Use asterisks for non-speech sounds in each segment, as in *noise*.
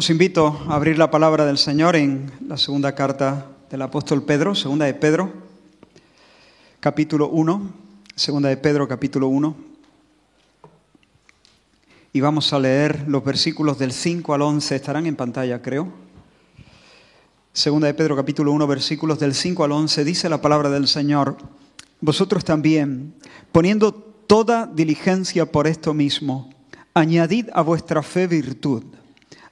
Os invito a abrir la palabra del Señor en la segunda carta del apóstol Pedro, segunda de Pedro, capítulo 1, segunda de Pedro, capítulo 1. Y vamos a leer los versículos del 5 al 11, estarán en pantalla, creo. Segunda de Pedro, capítulo 1, versículos del 5 al 11, dice la palabra del Señor, vosotros también, poniendo toda diligencia por esto mismo, añadid a vuestra fe virtud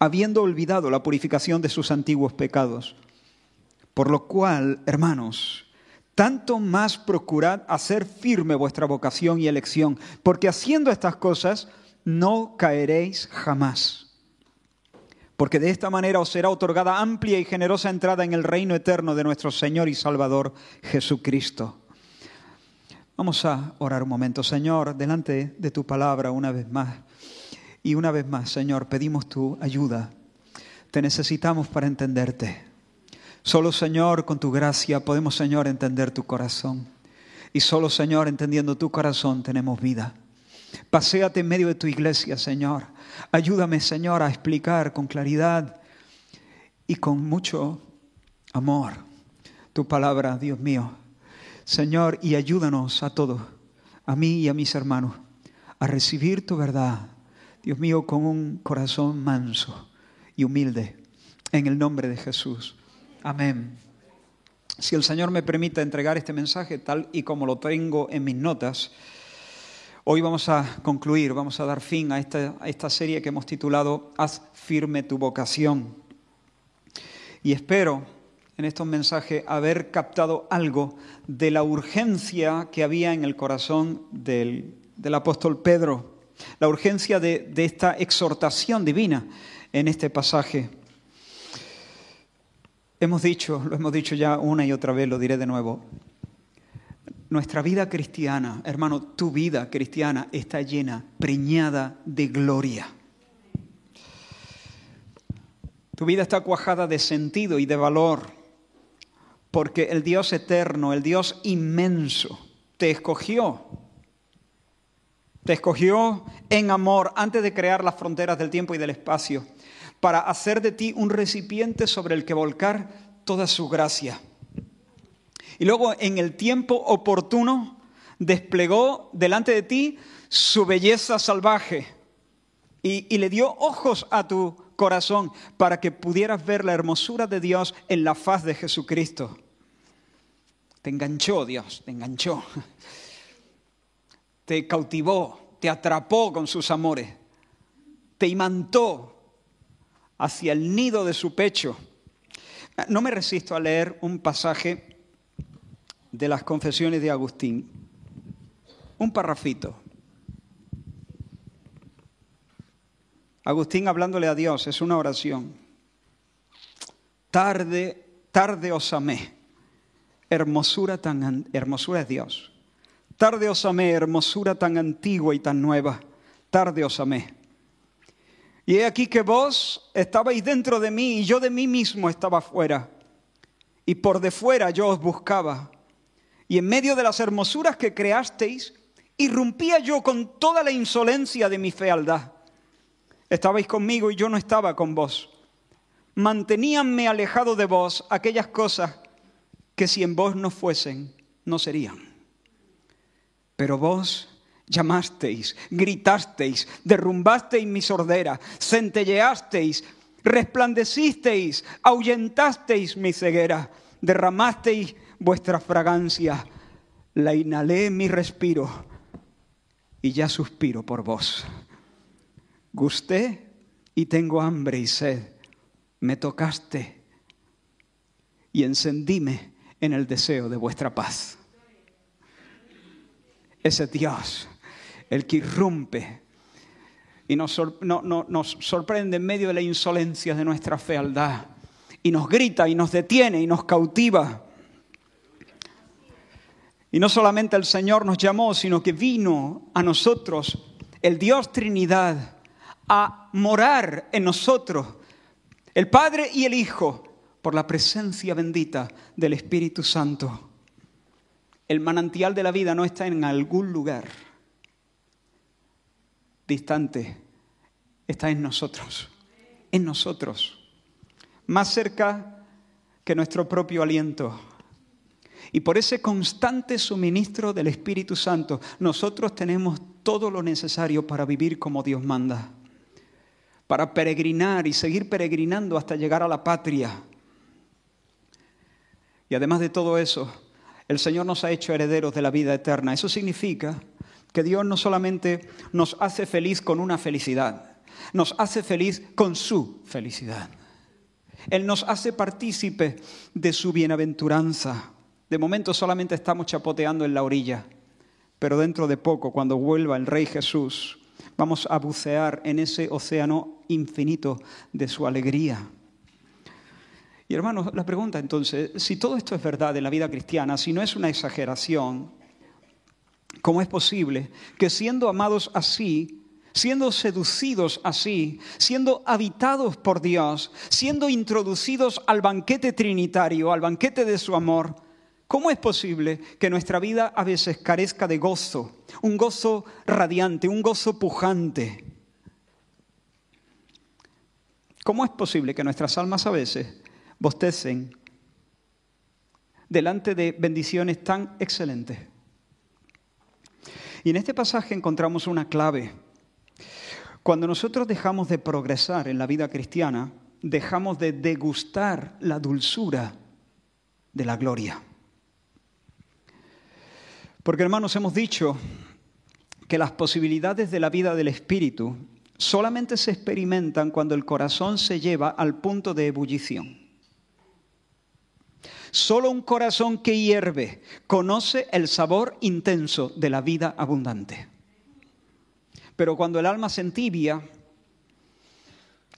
habiendo olvidado la purificación de sus antiguos pecados. Por lo cual, hermanos, tanto más procurad hacer firme vuestra vocación y elección, porque haciendo estas cosas no caeréis jamás. Porque de esta manera os será otorgada amplia y generosa entrada en el reino eterno de nuestro Señor y Salvador Jesucristo. Vamos a orar un momento, Señor, delante de tu palabra una vez más. Y una vez más, Señor, pedimos tu ayuda. Te necesitamos para entenderte. Solo, Señor, con tu gracia podemos, Señor, entender tu corazón. Y solo, Señor, entendiendo tu corazón tenemos vida. Paseate en medio de tu iglesia, Señor. Ayúdame, Señor, a explicar con claridad y con mucho amor tu palabra, Dios mío. Señor, y ayúdanos a todos, a mí y a mis hermanos, a recibir tu verdad Dios mío, con un corazón manso y humilde, en el nombre de Jesús. Amén. Si el Señor me permite entregar este mensaje tal y como lo tengo en mis notas, hoy vamos a concluir, vamos a dar fin a esta, a esta serie que hemos titulado Haz firme tu vocación. Y espero en estos mensajes haber captado algo de la urgencia que había en el corazón del, del apóstol Pedro la urgencia de, esta exhortación divina en este pasaje. Hemos dicho, lo hemos dicho ya una y otra vez, lo diré de nuevo. Nuestra vida cristiana, hermano, tu vida cristiana está llena, preñada de gloria. Tu vida está cuajada de sentido y de valor, porque el Dios eterno, el Dios inmenso, te escogió te escogió en amor antes de crear las fronteras del tiempo y del espacio, para hacer de ti un recipiente sobre el que volcar toda su gracia. Y luego en el tiempo oportuno desplegó delante de ti su belleza salvaje y, y, le dio ojos a tu corazón para que pudieras ver la hermosura de Dios en la faz de Jesucristo. Te enganchó Dios, te enganchó te cautivó, te atrapó con sus amores, te imantó hacia el nido de su pecho. No me resisto a leer un pasaje de las confesiones de Agustín, un parrafito. Agustín hablándole a Dios, es una oración. Tarde, tarde os amé. Hermosura tan hermosura es Dios. Tarde os amé, hermosura tan antigua y tan nueva. Tarde os amé. Y he aquí que vos estabais dentro de mí y yo de mí mismo estaba fuera. Y por de fuera yo os buscaba. Y en medio de las hermosuras que creasteis, irrumpía yo con toda la insolencia de mi fealdad. Estabais conmigo y yo no estaba con vos. Manteníanme alejado de vos aquellas cosas que si en vos no fuesen, no serían. Pero vos llamasteis, gritasteis, derrumbasteis mi sordera, centelleasteis, resplandecisteis, ahuyentasteis mi ceguera, derramasteis vuestra fragancia, la inhalé mi respiro y ya suspiro por vos. Gusté y tengo hambre y sed, me tocaste y encendíme en el deseo de vuestra paz ese Dios, el que irrumpe y nos, sorprende en medio de la insolencia de nuestra fealdad y nos grita y nos detiene y nos cautiva. Y no solamente el Señor nos llamó, sino que vino a nosotros, el Dios Trinidad, a morar en nosotros, el Padre y el Hijo, por la presencia bendita del Espíritu Santo. El manantial de la vida no está en algún lugar distante, está en nosotros, en nosotros, más cerca que nuestro propio aliento. Y por ese constante suministro del Espíritu Santo, nosotros tenemos todo lo necesario para vivir como Dios manda, para peregrinar y seguir peregrinando hasta llegar a la patria. Y además de todo eso, el Señor nos ha hecho herederos de la vida eterna. Eso significa que Dios no solamente nos hace feliz con una felicidad, nos hace feliz con su felicidad. Él nos hace partícipe de su bienaventuranza. De momento solamente estamos chapoteando en la orilla, pero dentro de poco, cuando vuelva el Rey Jesús, vamos a bucear en ese océano infinito de su alegría. Y hermanos, la pregunta entonces, si todo esto es verdad en la vida cristiana, si no es una exageración, ¿Cómo es posible que siendo amados así, siendo seducidos así, siendo habitados por Dios, siendo introducidos al banquete trinitario, al banquete de su amor, ¿cómo es posible que nuestra vida a veces carezca de gozo, un gozo radiante, un gozo pujante? ¿Cómo es posible que nuestras almas a veces bostecen delante de bendiciones tan excelentes? Y en este pasaje encontramos una clave. Cuando nosotros dejamos de progresar en la vida cristiana, dejamos de degustar la dulzura de la gloria. Porque hermanos, hemos dicho que las posibilidades de la vida del Espíritu solamente se experimentan cuando el corazón se lleva al punto de ebullición. Solo un corazón que hierve conoce el sabor intenso de la vida abundante. Pero cuando el alma se entibia,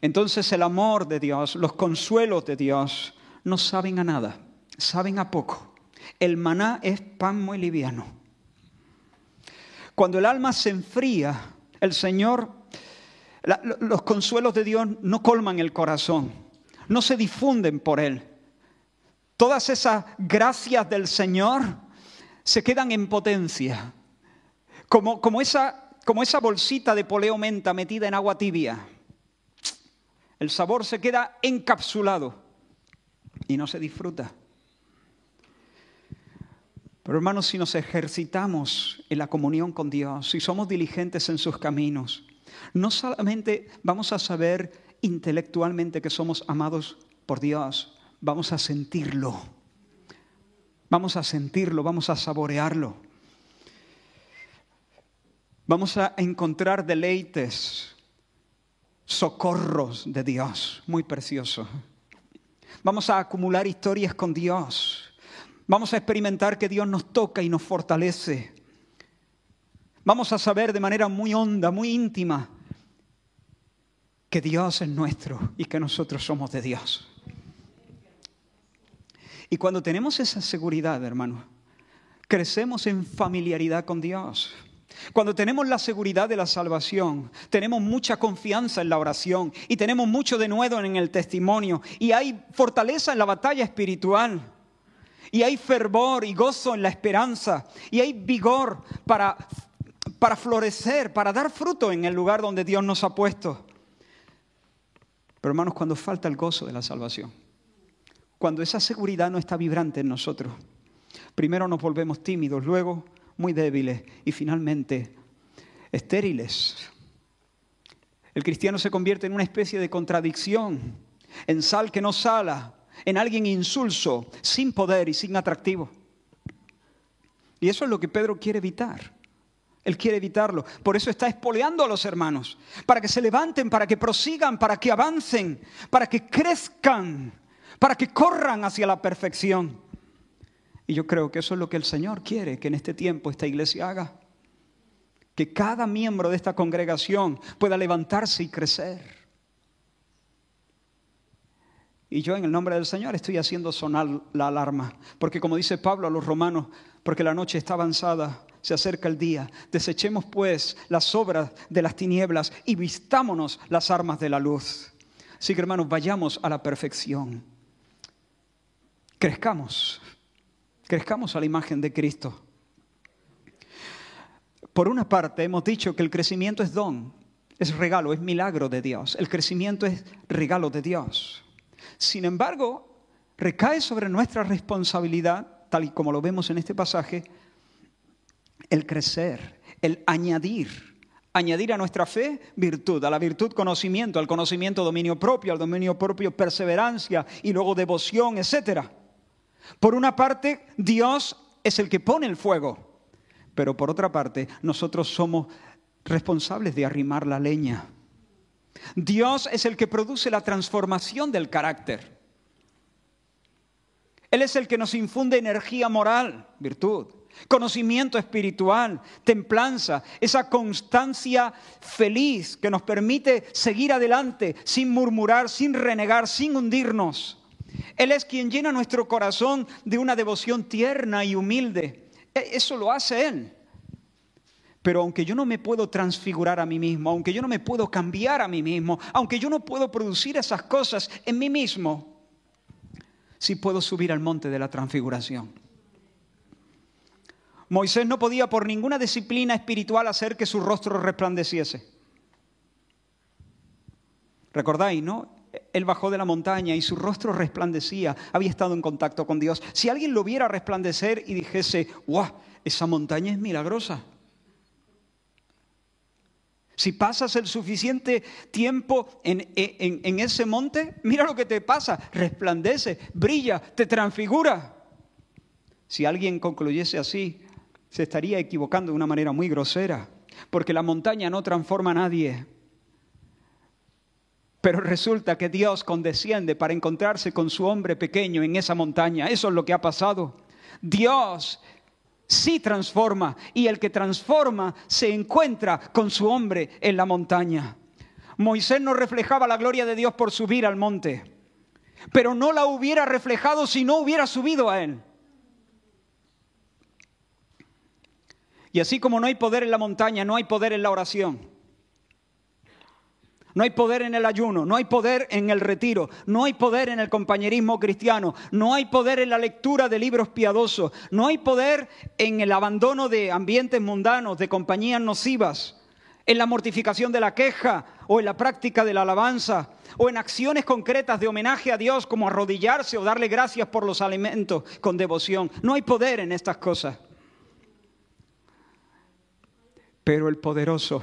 entonces el amor de Dios, los consuelos de Dios, no saben a nada, saben a poco. El maná es pan muy liviano. Cuando el alma se enfría, el Señor, los consuelos de Dios no colman el corazón, no se difunden por él todas esas gracias del Señor se quedan en potencia, como, como, esa, como esa bolsita de poleo menta metida en agua tibia. El sabor se queda encapsulado y no se disfruta. Pero hermanos, si nos ejercitamos en la comunión con Dios, si somos diligentes en sus caminos, no solamente vamos a saber intelectualmente que somos amados por Dios, vamos a sentirlo. Vamos a sentirlo, vamos a saborearlo. Vamos a encontrar deleites, socorros de Dios, muy precioso. Vamos a acumular historias con Dios. Vamos a experimentar que Dios nos toca y nos fortalece. Vamos a saber de manera muy honda, muy íntima, que Dios es nuestro y que nosotros somos de Dios. Y cuando tenemos esa seguridad, hermano, crecemos en familiaridad con Dios. Cuando tenemos la seguridad de la salvación, tenemos mucha confianza en la oración y tenemos mucho de nuevo en el testimonio y hay fortaleza en la batalla espiritual y hay fervor y gozo en la esperanza y hay vigor para, para florecer, para dar fruto en el lugar donde Dios nos ha puesto. Pero hermanos, cuando falta el gozo de la salvación, cuando esa seguridad no está vibrante en nosotros. Primero nos volvemos tímidos, luego muy débiles y finalmente estériles. El cristiano se convierte en una especie de contradicción, en sal que no sala, en alguien insulso, sin poder y sin atractivo. Y eso es lo que Pedro quiere evitar. Él quiere evitarlo. Por eso está espoleando a los hermanos, para que se levanten, para que prosigan, para que avancen, para que crezcan para que corran hacia la perfección. Y yo creo que eso es lo que el Señor quiere que en este tiempo esta iglesia haga. Que cada miembro de esta congregación pueda levantarse y crecer. Y yo en el nombre del Señor estoy haciendo sonar la alarma. Porque como dice Pablo a los romanos, porque la noche está avanzada, se acerca el día. Desechemos pues las obras de las tinieblas y vistámonos las armas de la luz. Así que hermanos, vayamos a la perfección. Crezcamos, crezcamos a la imagen de Cristo. Por una parte, hemos dicho que el crecimiento es don, es regalo, es milagro de Dios. El crecimiento es regalo de Dios. Sin embargo, recae sobre nuestra responsabilidad, tal y como lo vemos en este pasaje, el crecer, el añadir, añadir a nuestra fe virtud, a la virtud conocimiento, al conocimiento dominio propio, al dominio propio perseverancia y luego devoción, etc. Por una parte, Dios es el que pone el fuego, pero por otra parte, nosotros somos responsables de arrimar la leña. Dios es el que produce la transformación del carácter. Él es el que nos infunde energía moral, virtud, conocimiento espiritual, templanza, esa constancia feliz que nos permite seguir adelante sin murmurar, sin renegar, sin hundirnos. Él es quien llena nuestro corazón de una devoción tierna y humilde. E, eso lo hace Él. Pero aunque yo no me puedo transfigurar a mí mismo, aunque yo no me puedo cambiar a mí mismo, aunque yo no puedo producir esas cosas en mí mismo, sí puedo subir al monte de la transfiguración. Moisés no podía por ninguna disciplina espiritual hacer que su rostro resplandeciese. ¿Recordáis, no? Él bajó de la montaña y su rostro resplandecía, había estado en contacto con Dios. Si alguien lo viera resplandecer y dijese, ¡guau! Esa montaña es milagrosa. Si pasas el suficiente tiempo en, en, ese monte, mira lo que te pasa, resplandece, brilla, te transfigura. Si alguien concluyese así, se estaría equivocando de una manera muy grosera, porque la montaña no transforma a nadie. Pero resulta que Dios condesciende para encontrarse con su hombre pequeño en esa montaña. Eso es lo que ha pasado. Dios sí transforma y el que transforma se encuentra con su hombre en la montaña. Moisés no reflejaba la gloria de Dios por subir al monte, pero no la hubiera reflejado si no hubiera subido a él. Y así como no hay poder en la montaña, no hay poder en la oración. No hay poder en el ayuno, no hay poder en el retiro, no hay poder en el compañerismo cristiano, no hay poder en la lectura de libros piadosos, no hay poder en el abandono de ambientes mundanos, de compañías nocivas, en la mortificación de la queja o en la práctica de la alabanza o en acciones concretas de homenaje a Dios como arrodillarse o darle gracias por los alimentos con devoción. No hay poder en estas cosas. Pero el poderoso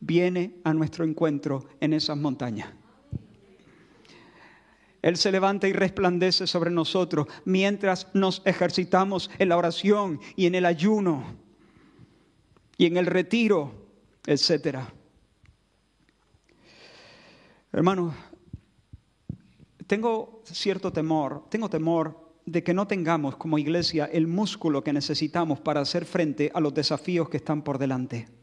viene a nuestro encuentro en esas montañas. Él se levanta y resplandece sobre nosotros mientras nos ejercitamos en la oración y en el ayuno y en el retiro, etc. Hermanos, tengo cierto temor, tengo temor de que no tengamos como iglesia el músculo que necesitamos para hacer frente a los desafíos que están por delante.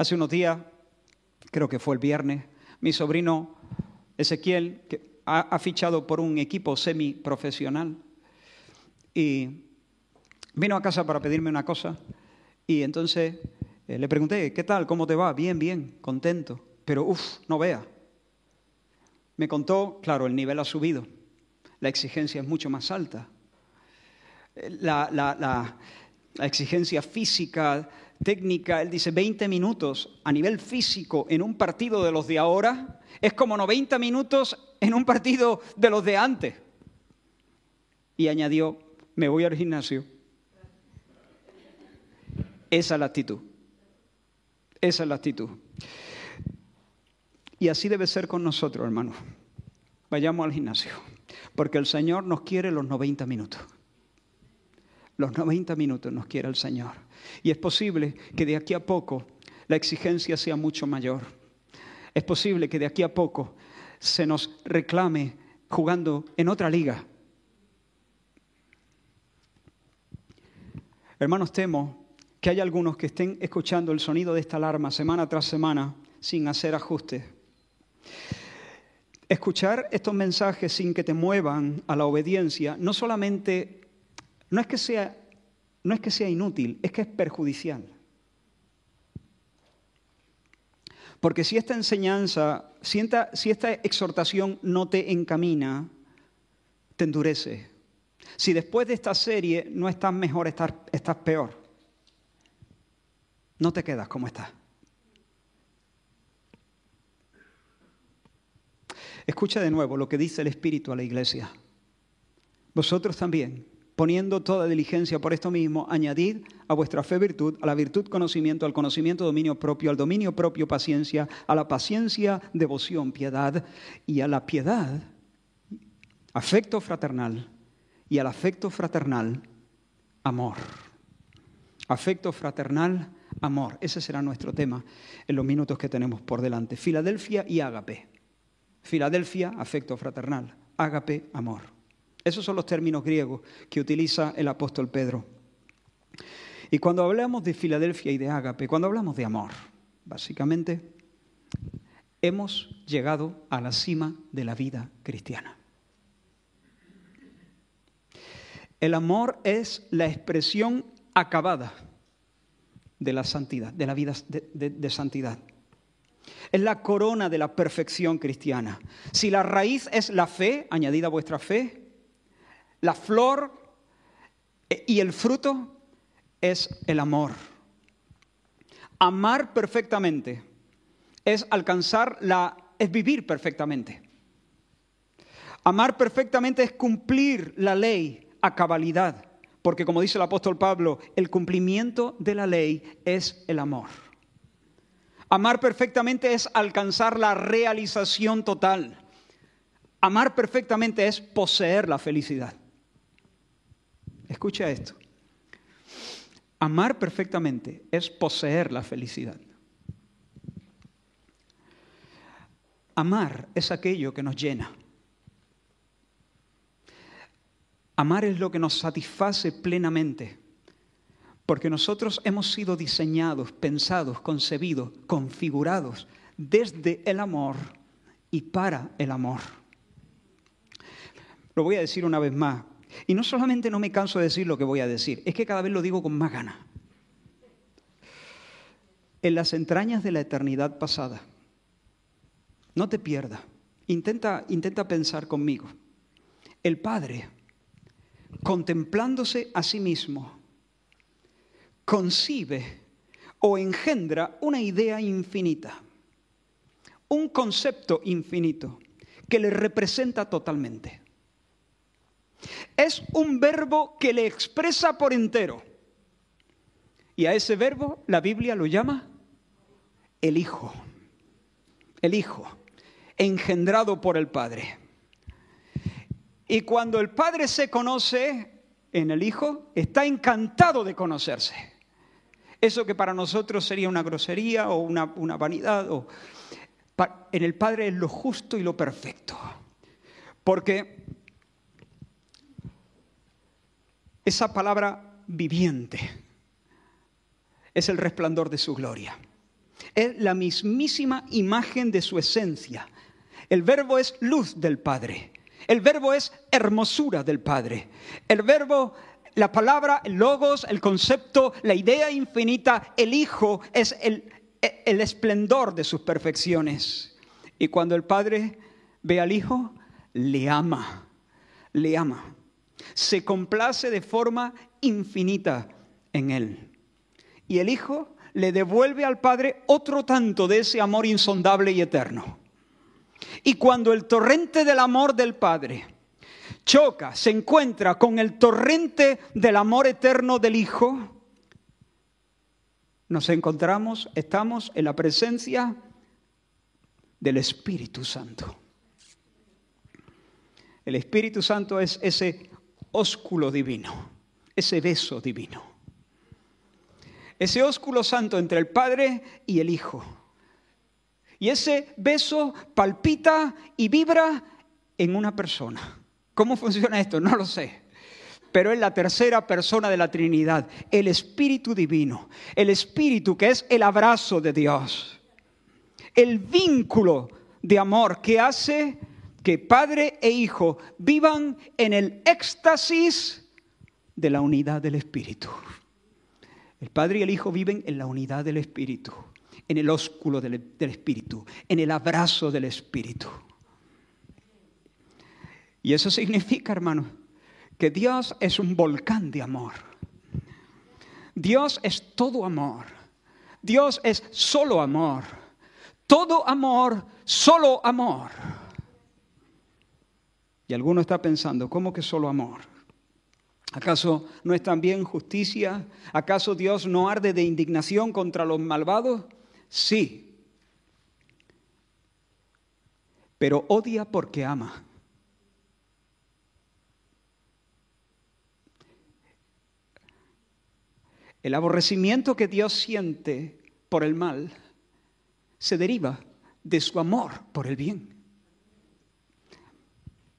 Hace unos días, creo que fue el viernes, mi sobrino Ezequiel, que ha, fichado por un equipo semiprofesional, y vino a casa para pedirme una cosa, y entonces eh, le pregunté, ¿qué tal? ¿Cómo te va? Bien, bien, contento. Pero, uff, no vea. Me contó, claro, el nivel ha subido, la exigencia es mucho más alta. La, la exigencia física técnica, él dice 20 minutos a nivel físico en un partido de los de ahora es como 90 minutos en un partido de los de antes. Y añadió, me voy al gimnasio. Esa es la actitud. Esa es la actitud. Y así debe ser con nosotros, hermanos. Vayamos al gimnasio, porque el Señor nos quiere los 90 minutos. Los 90 minutos nos quiere el Señor. Y es posible que de aquí a poco la exigencia sea mucho mayor. Es posible que de aquí a poco se nos reclame jugando en otra liga. Hermanos, temo que hay algunos que estén escuchando el sonido de esta alarma semana tras semana sin hacer ajustes. Escuchar estos mensajes sin que te muevan a la obediencia no solamente, no es que sea, no es que sea inútil, es que es perjudicial. Porque si esta enseñanza, si esta, exhortación no te encamina, te endurece. Si después de esta serie no estás mejor, estás, estás peor. No te quedas como estás. Escucha de nuevo lo que dice el Espíritu a la iglesia. Vosotros también, poniendo toda diligencia por esto mismo, añadid a vuestra fe virtud, a la virtud conocimiento, al conocimiento dominio propio, al dominio propio paciencia, a la paciencia devoción, piedad, y a la piedad afecto fraternal, y al afecto fraternal amor. Afecto fraternal, amor. Ese será nuestro tema en los minutos que tenemos por delante. Filadelfia y ágape. Filadelfia, afecto fraternal. Ágape, amor. Esos son los términos griegos que utiliza el apóstol Pedro. Y cuando hablamos de Filadelfia y de ágape, cuando hablamos de amor, básicamente hemos llegado a la cima de la vida cristiana. El amor es la expresión acabada de la santidad, de la vida de, de santidad. Es la corona de la perfección cristiana. Si la raíz es la fe, añadida a vuestra fe, la flor eh, y el fruto es el amor. Amar perfectamente es alcanzar la es vivir perfectamente. Amar perfectamente es cumplir la ley a cabalidad, porque como dice el apóstol Pablo, el cumplimiento de la ley es el amor. Amar perfectamente es alcanzar la realización total. Amar perfectamente es poseer la felicidad. Escucha esto. Amar perfectamente es poseer la felicidad. Amar es aquello que nos llena. Amar es lo que nos satisface plenamente. Porque nosotros hemos sido diseñados, pensados, concebidos, configurados desde el amor y para el amor. Lo voy a decir una vez más. Y no solamente no me canso de decir lo que voy a decir, es que cada vez lo digo con más ganas. En las entrañas de la eternidad pasada, no te pierdas, intenta, intenta pensar conmigo. El Padre, contemplándose a sí mismo, concibe o engendra una idea infinita, un concepto infinito que le representa totalmente. Es un verbo que le expresa por entero. Y a ese verbo la Biblia lo llama el Hijo. El Hijo, engendrado por el Padre. Y cuando el Padre se conoce en el Hijo, está encantado de conocerse. Eso que para nosotros sería una grosería o una, vanidad, o, en el Padre es lo justo y lo perfecto. Porque esa palabra viviente es el resplandor de su gloria. Es la mismísima imagen de su esencia. El verbo es luz del Padre. El verbo es hermosura del Padre. El verbo la palabra, el logos, el concepto, la idea infinita, el Hijo es el, el esplendor de sus perfecciones. Y cuando el Padre ve al Hijo, le ama, le ama. Se complace de forma infinita en Él. Y el Hijo le devuelve al Padre otro tanto de ese amor insondable y eterno. Y cuando el torrente del amor del Padre choca, se encuentra con el torrente del amor eterno del Hijo, nos encontramos, estamos en la presencia del Espíritu Santo. El Espíritu Santo es ese ósculo divino, ese beso divino. Ese ósculo santo entre el Padre y el Hijo. Y ese beso palpita y vibra en una persona. ¿Cómo funciona esto? No lo sé. Pero es la tercera persona de la Trinidad, el Espíritu Divino, el Espíritu que es el abrazo de Dios, el vínculo de amor que hace que padre e hijo vivan en el éxtasis de la unidad del Espíritu. El padre y el hijo viven en la unidad del Espíritu, en el ósculo del, Espíritu, en el abrazo del Espíritu. Y eso significa, hermano, que Dios es un volcán de amor. Dios es todo amor. Dios es solo amor. Todo amor, solo amor. Y alguno está pensando, ¿cómo que solo amor? ¿Acaso no es también justicia? ¿Acaso Dios no arde de indignación contra los malvados? Sí. Pero odia porque ama. El aborrecimiento que Dios siente por el mal se deriva de su amor por el bien,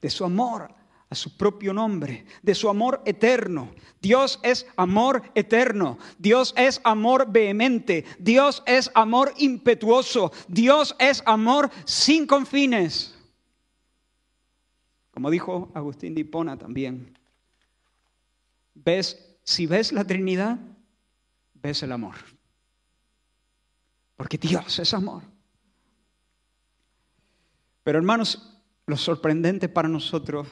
de su amor a su propio nombre, de su amor eterno. Dios es amor eterno, Dios es amor vehemente, Dios es amor impetuoso, Dios es amor sin confines. Como dijo Agustín de Hipona también, ¿ves? Si ves la Trinidad, ves el amor. Porque Dios es amor. Pero hermanos, lo sorprendente para nosotros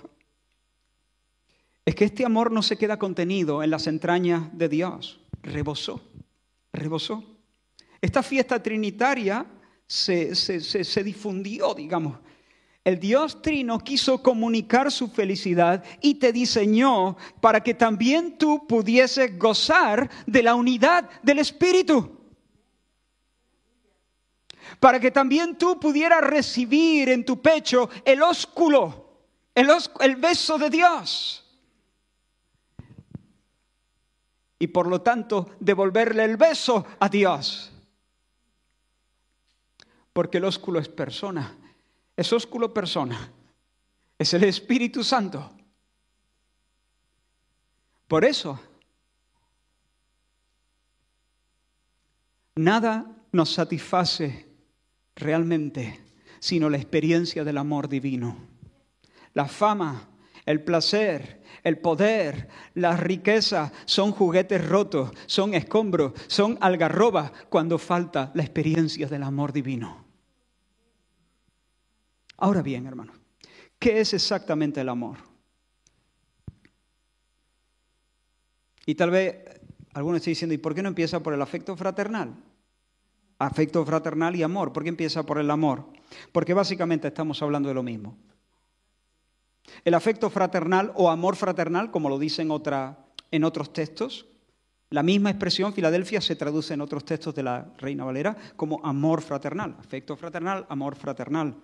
es que este amor no se queda contenido en las entrañas de Dios, rebosó, rebosó. Esta fiesta trinitaria se, se, difundió, digamos. El Dios Trino quiso comunicar su felicidad y te diseñó para que también tú pudieses gozar de la unidad del Espíritu para que también tú pudieras recibir en tu pecho el ósculo, el, beso de Dios. Y por lo tanto devolverle el beso a Dios. Porque el ósculo es persona, es ósculo persona, es el Espíritu Santo. Por eso, nada nos satisface realmente, sino la experiencia del amor divino. La fama, el placer, el poder, la riqueza son juguetes rotos, son escombros, son algarrobas cuando falta la experiencia del amor divino. Ahora bien, hermano, ¿qué es exactamente el amor? Y tal vez algunos estén diciendo, ¿y por qué no empieza por el afecto fraternal? Afecto fraternal y amor. ¿Por qué empieza por el amor? Porque básicamente estamos hablando de lo mismo. El afecto fraternal o amor fraternal, como lo dicen otra, en otros textos, la misma expresión, Filadelfia, se traduce en otros textos de la Reina Valera como amor fraternal, afecto fraternal, amor fraternal.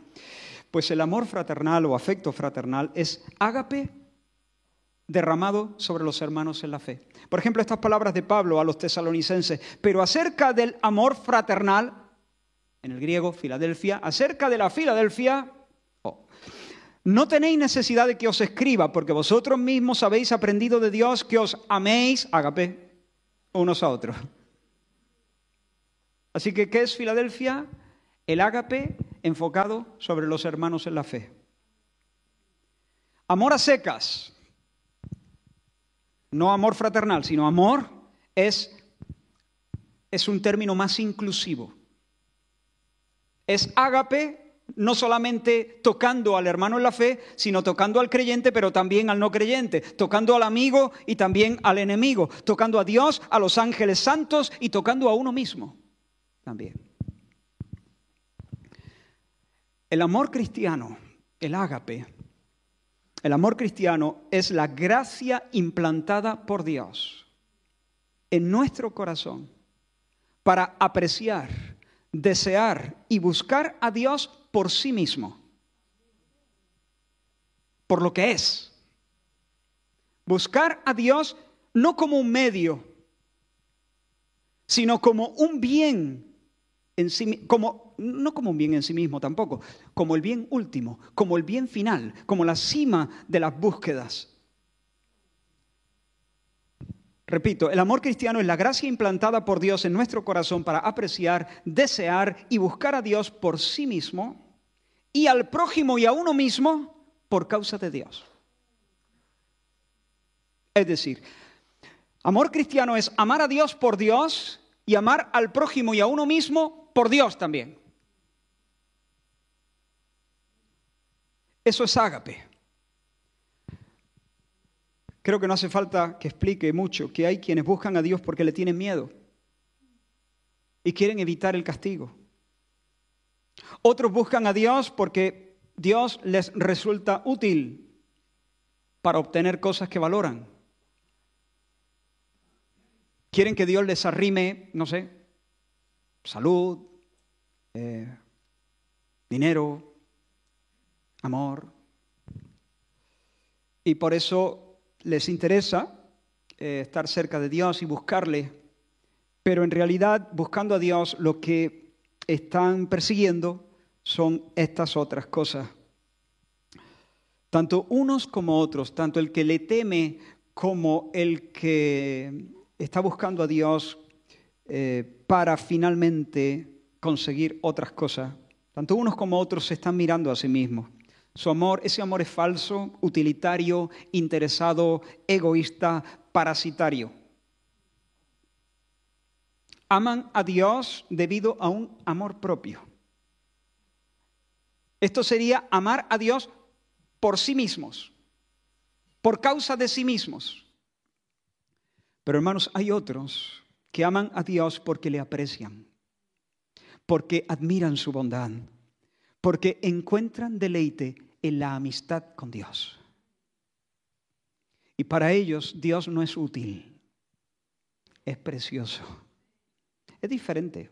Pues el amor fraternal o afecto fraternal es ágape derramado sobre los hermanos en la fe. Por ejemplo, estas palabras de Pablo a los tesalonicenses, pero acerca del amor fraternal, en el griego, Filadelfia, acerca de la Filadelfia, oh, no tenéis necesidad de que os escriba, porque vosotros mismos habéis aprendido de Dios que os améis, agape, unos a otros. Así que, ¿qué es Filadelfia? El ágape enfocado sobre los hermanos en la fe. Amor a secas, no amor fraternal, sino amor es, es un término más inclusivo. Es ágape no solamente tocando al hermano en la fe, sino tocando al creyente, pero también al no creyente, tocando al amigo y también al enemigo, tocando a Dios, a los ángeles santos y tocando a uno mismo también. El amor cristiano, el ágape, el amor cristiano es la gracia implantada por Dios en nuestro corazón para apreciar, desear y buscar a Dios por sí mismo, por lo que es. Buscar a Dios no como un medio, sino como un bien en sí, como no como un bien en sí mismo tampoco, como el bien último, como el bien final, como la cima de las búsquedas. Repito, el amor cristiano es la gracia implantada por Dios en nuestro corazón para apreciar, desear y buscar a Dios por sí mismo y al prójimo y a uno mismo por causa de Dios. Es decir, amor cristiano es amar a Dios por Dios y amar al prójimo y a uno mismo por Dios también. Eso es ágape. Creo que no hace falta que explique mucho que hay quienes buscan a Dios porque le tienen miedo y quieren evitar el castigo. Otros buscan a Dios porque Dios les resulta útil para obtener cosas que valoran. Quieren que Dios les arrime, no sé, salud, eh, dinero, amor. Y por eso les interesa eh, estar cerca de Dios y buscarle, pero en realidad buscando a Dios lo que están persiguiendo son estas otras cosas. Tanto unos como otros, tanto el que le teme como el que está buscando a Dios eh, para finalmente conseguir otras cosas, tanto unos como otros se están mirando a sí mismos. Su amor, ese amor es falso, utilitario, interesado, egoísta, parasitario. Aman a Dios debido a un amor propio. Esto sería amar a Dios por sí mismos, por causa de sí mismos. Pero hermanos, hay otros que aman a Dios porque le aprecian, porque admiran su bondad, porque encuentran deleite en la amistad con Dios. Y para ellos Dios no es útil, es precioso, es diferente.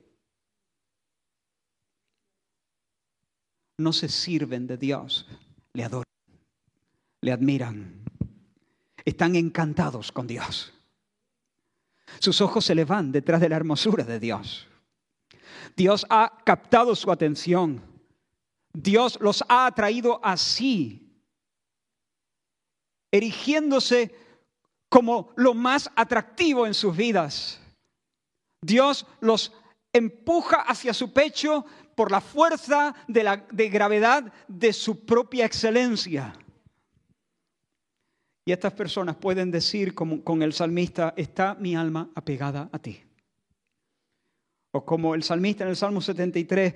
No se sirven de Dios, le adoran, le admiran, están encantados con Dios. Sus ojos se le van detrás de la hermosura de Dios. Dios ha captado su atención Dios los ha atraído así, erigiéndose como lo más atractivo en sus vidas. Dios los empuja hacia su pecho por la fuerza de, la, de gravedad de su propia excelencia. Y estas personas pueden decir como, con el salmista, está mi alma apegada a ti. O como el salmista en el Salmo 73,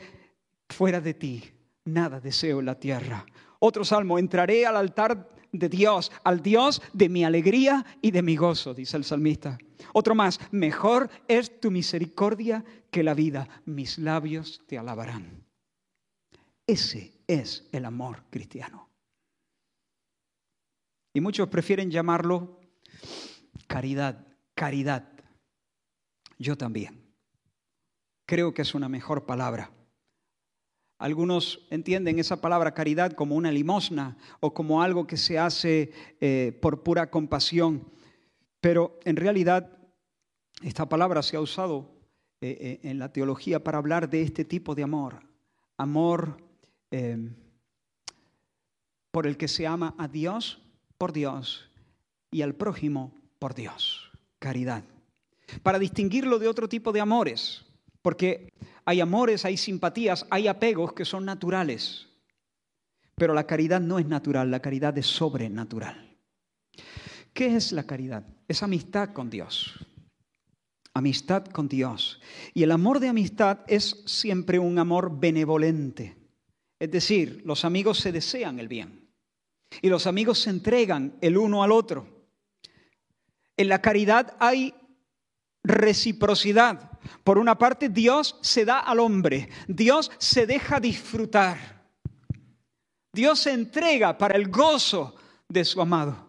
fuera de ti nada deseo en la tierra. Otro salmo, entraré al altar de Dios, al Dios de mi alegría y de mi gozo, dice el salmista. Otro más, mejor es tu misericordia que la vida, mis labios te alabarán. Ese es el amor cristiano. Y muchos prefieren llamarlo caridad, caridad. Yo también. Creo que es una mejor palabra. Algunos entienden esa palabra caridad como una limosna o como algo que se hace eh, por pura compasión, pero en realidad esta palabra se ha usado eh, eh, en la teología para hablar de este tipo de amor, amor por el que se ama a Dios por Dios y al prójimo por Dios, caridad. Para distinguirlo de otro tipo de amores, porque hay amores, hay simpatías, hay apegos que son naturales. Pero la caridad no es natural, la caridad es sobrenatural. ¿Qué es la caridad? Es amistad con Dios. Amistad con Dios. Y el amor de amistad es siempre un amor benevolente. Es decir, los amigos se desean el bien. Y los amigos se entregan el uno al otro. En la caridad hay reciprocidad. Por una parte, Dios se da al hombre, Dios se deja disfrutar, Dios se entrega para el gozo de su amado.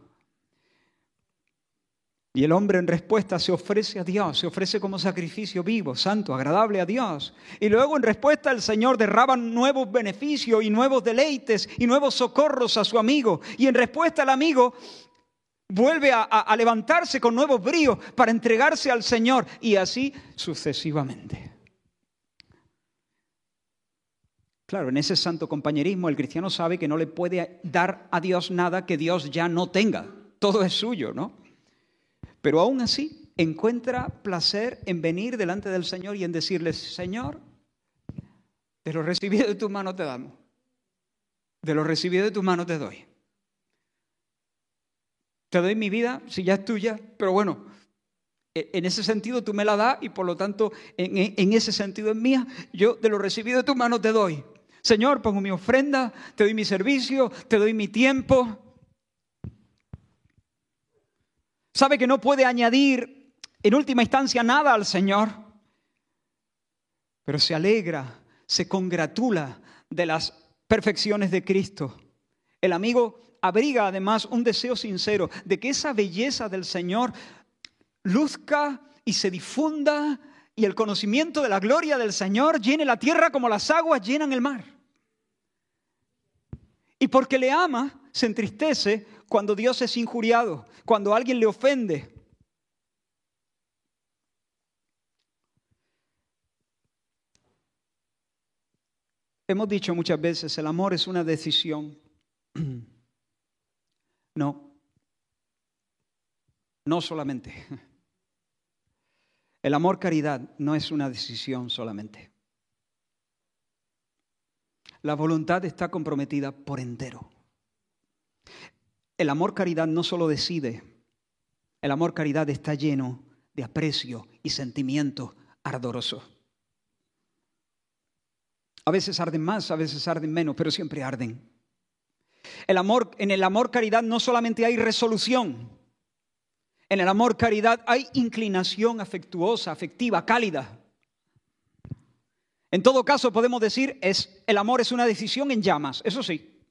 Y el hombre en respuesta se ofrece a Dios, se ofrece como sacrificio vivo, santo, agradable a Dios. Y luego en respuesta el Señor derraba nuevos beneficios y nuevos deleites y nuevos socorros a su amigo. Y en respuesta el amigo vuelve a, levantarse con nuevos bríos para entregarse al Señor y así sucesivamente. Claro, en ese santo compañerismo el cristiano sabe que no le puede dar a Dios nada que Dios ya no tenga. Todo es suyo, ¿no? Pero aún así encuentra placer en venir delante del Señor y en decirle, Señor, de lo recibido de tu mano te damos. De lo recibido de tu mano te doy. Te doy mi vida, si ya es tuya, pero bueno, e, en ese sentido tú me la das y por lo tanto en, en ese sentido es mía. Yo de lo recibido de tu mano te doy. Señor, pongo mi ofrenda, te doy mi servicio, te doy mi tiempo. Sabe que no puede añadir en última instancia nada al Señor, pero se alegra, se congratula de las perfecciones de Cristo. El amigo abriga además un deseo sincero de que esa belleza del Señor luzca y se difunda y el conocimiento de la gloria del Señor llene la tierra como las aguas llenan el mar. Y porque le ama, se entristece cuando Dios es injuriado, cuando alguien le ofende. Hemos dicho muchas veces, el amor es una decisión. *clears throat* No, no solamente. El amor caridad no es una decisión solamente. La voluntad está comprometida por entero. El amor caridad no solo decide, el amor caridad está lleno de aprecio y sentimiento ardoroso. A veces arden más, a veces arden menos, pero siempre arden. El amor, en el amor caridad no solamente hay resolución, en el amor caridad hay inclinación afectuosa, afectiva, cálida. En todo caso podemos decir es el amor es una decisión en llamas, eso sí,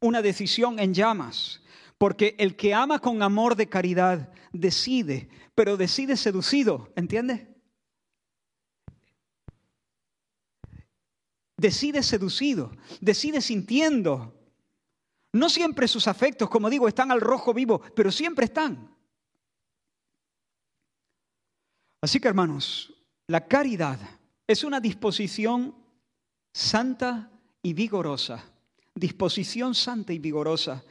una decisión en llamas, porque el que ama con amor de caridad decide, pero decide seducido, ¿entiendes? Decide seducido, decide sintiendo. No siempre sus afectos, como digo, están al rojo vivo, pero siempre están. Así que hermanos, la caridad es una disposición santa y vigorosa, disposición santa y vigorosa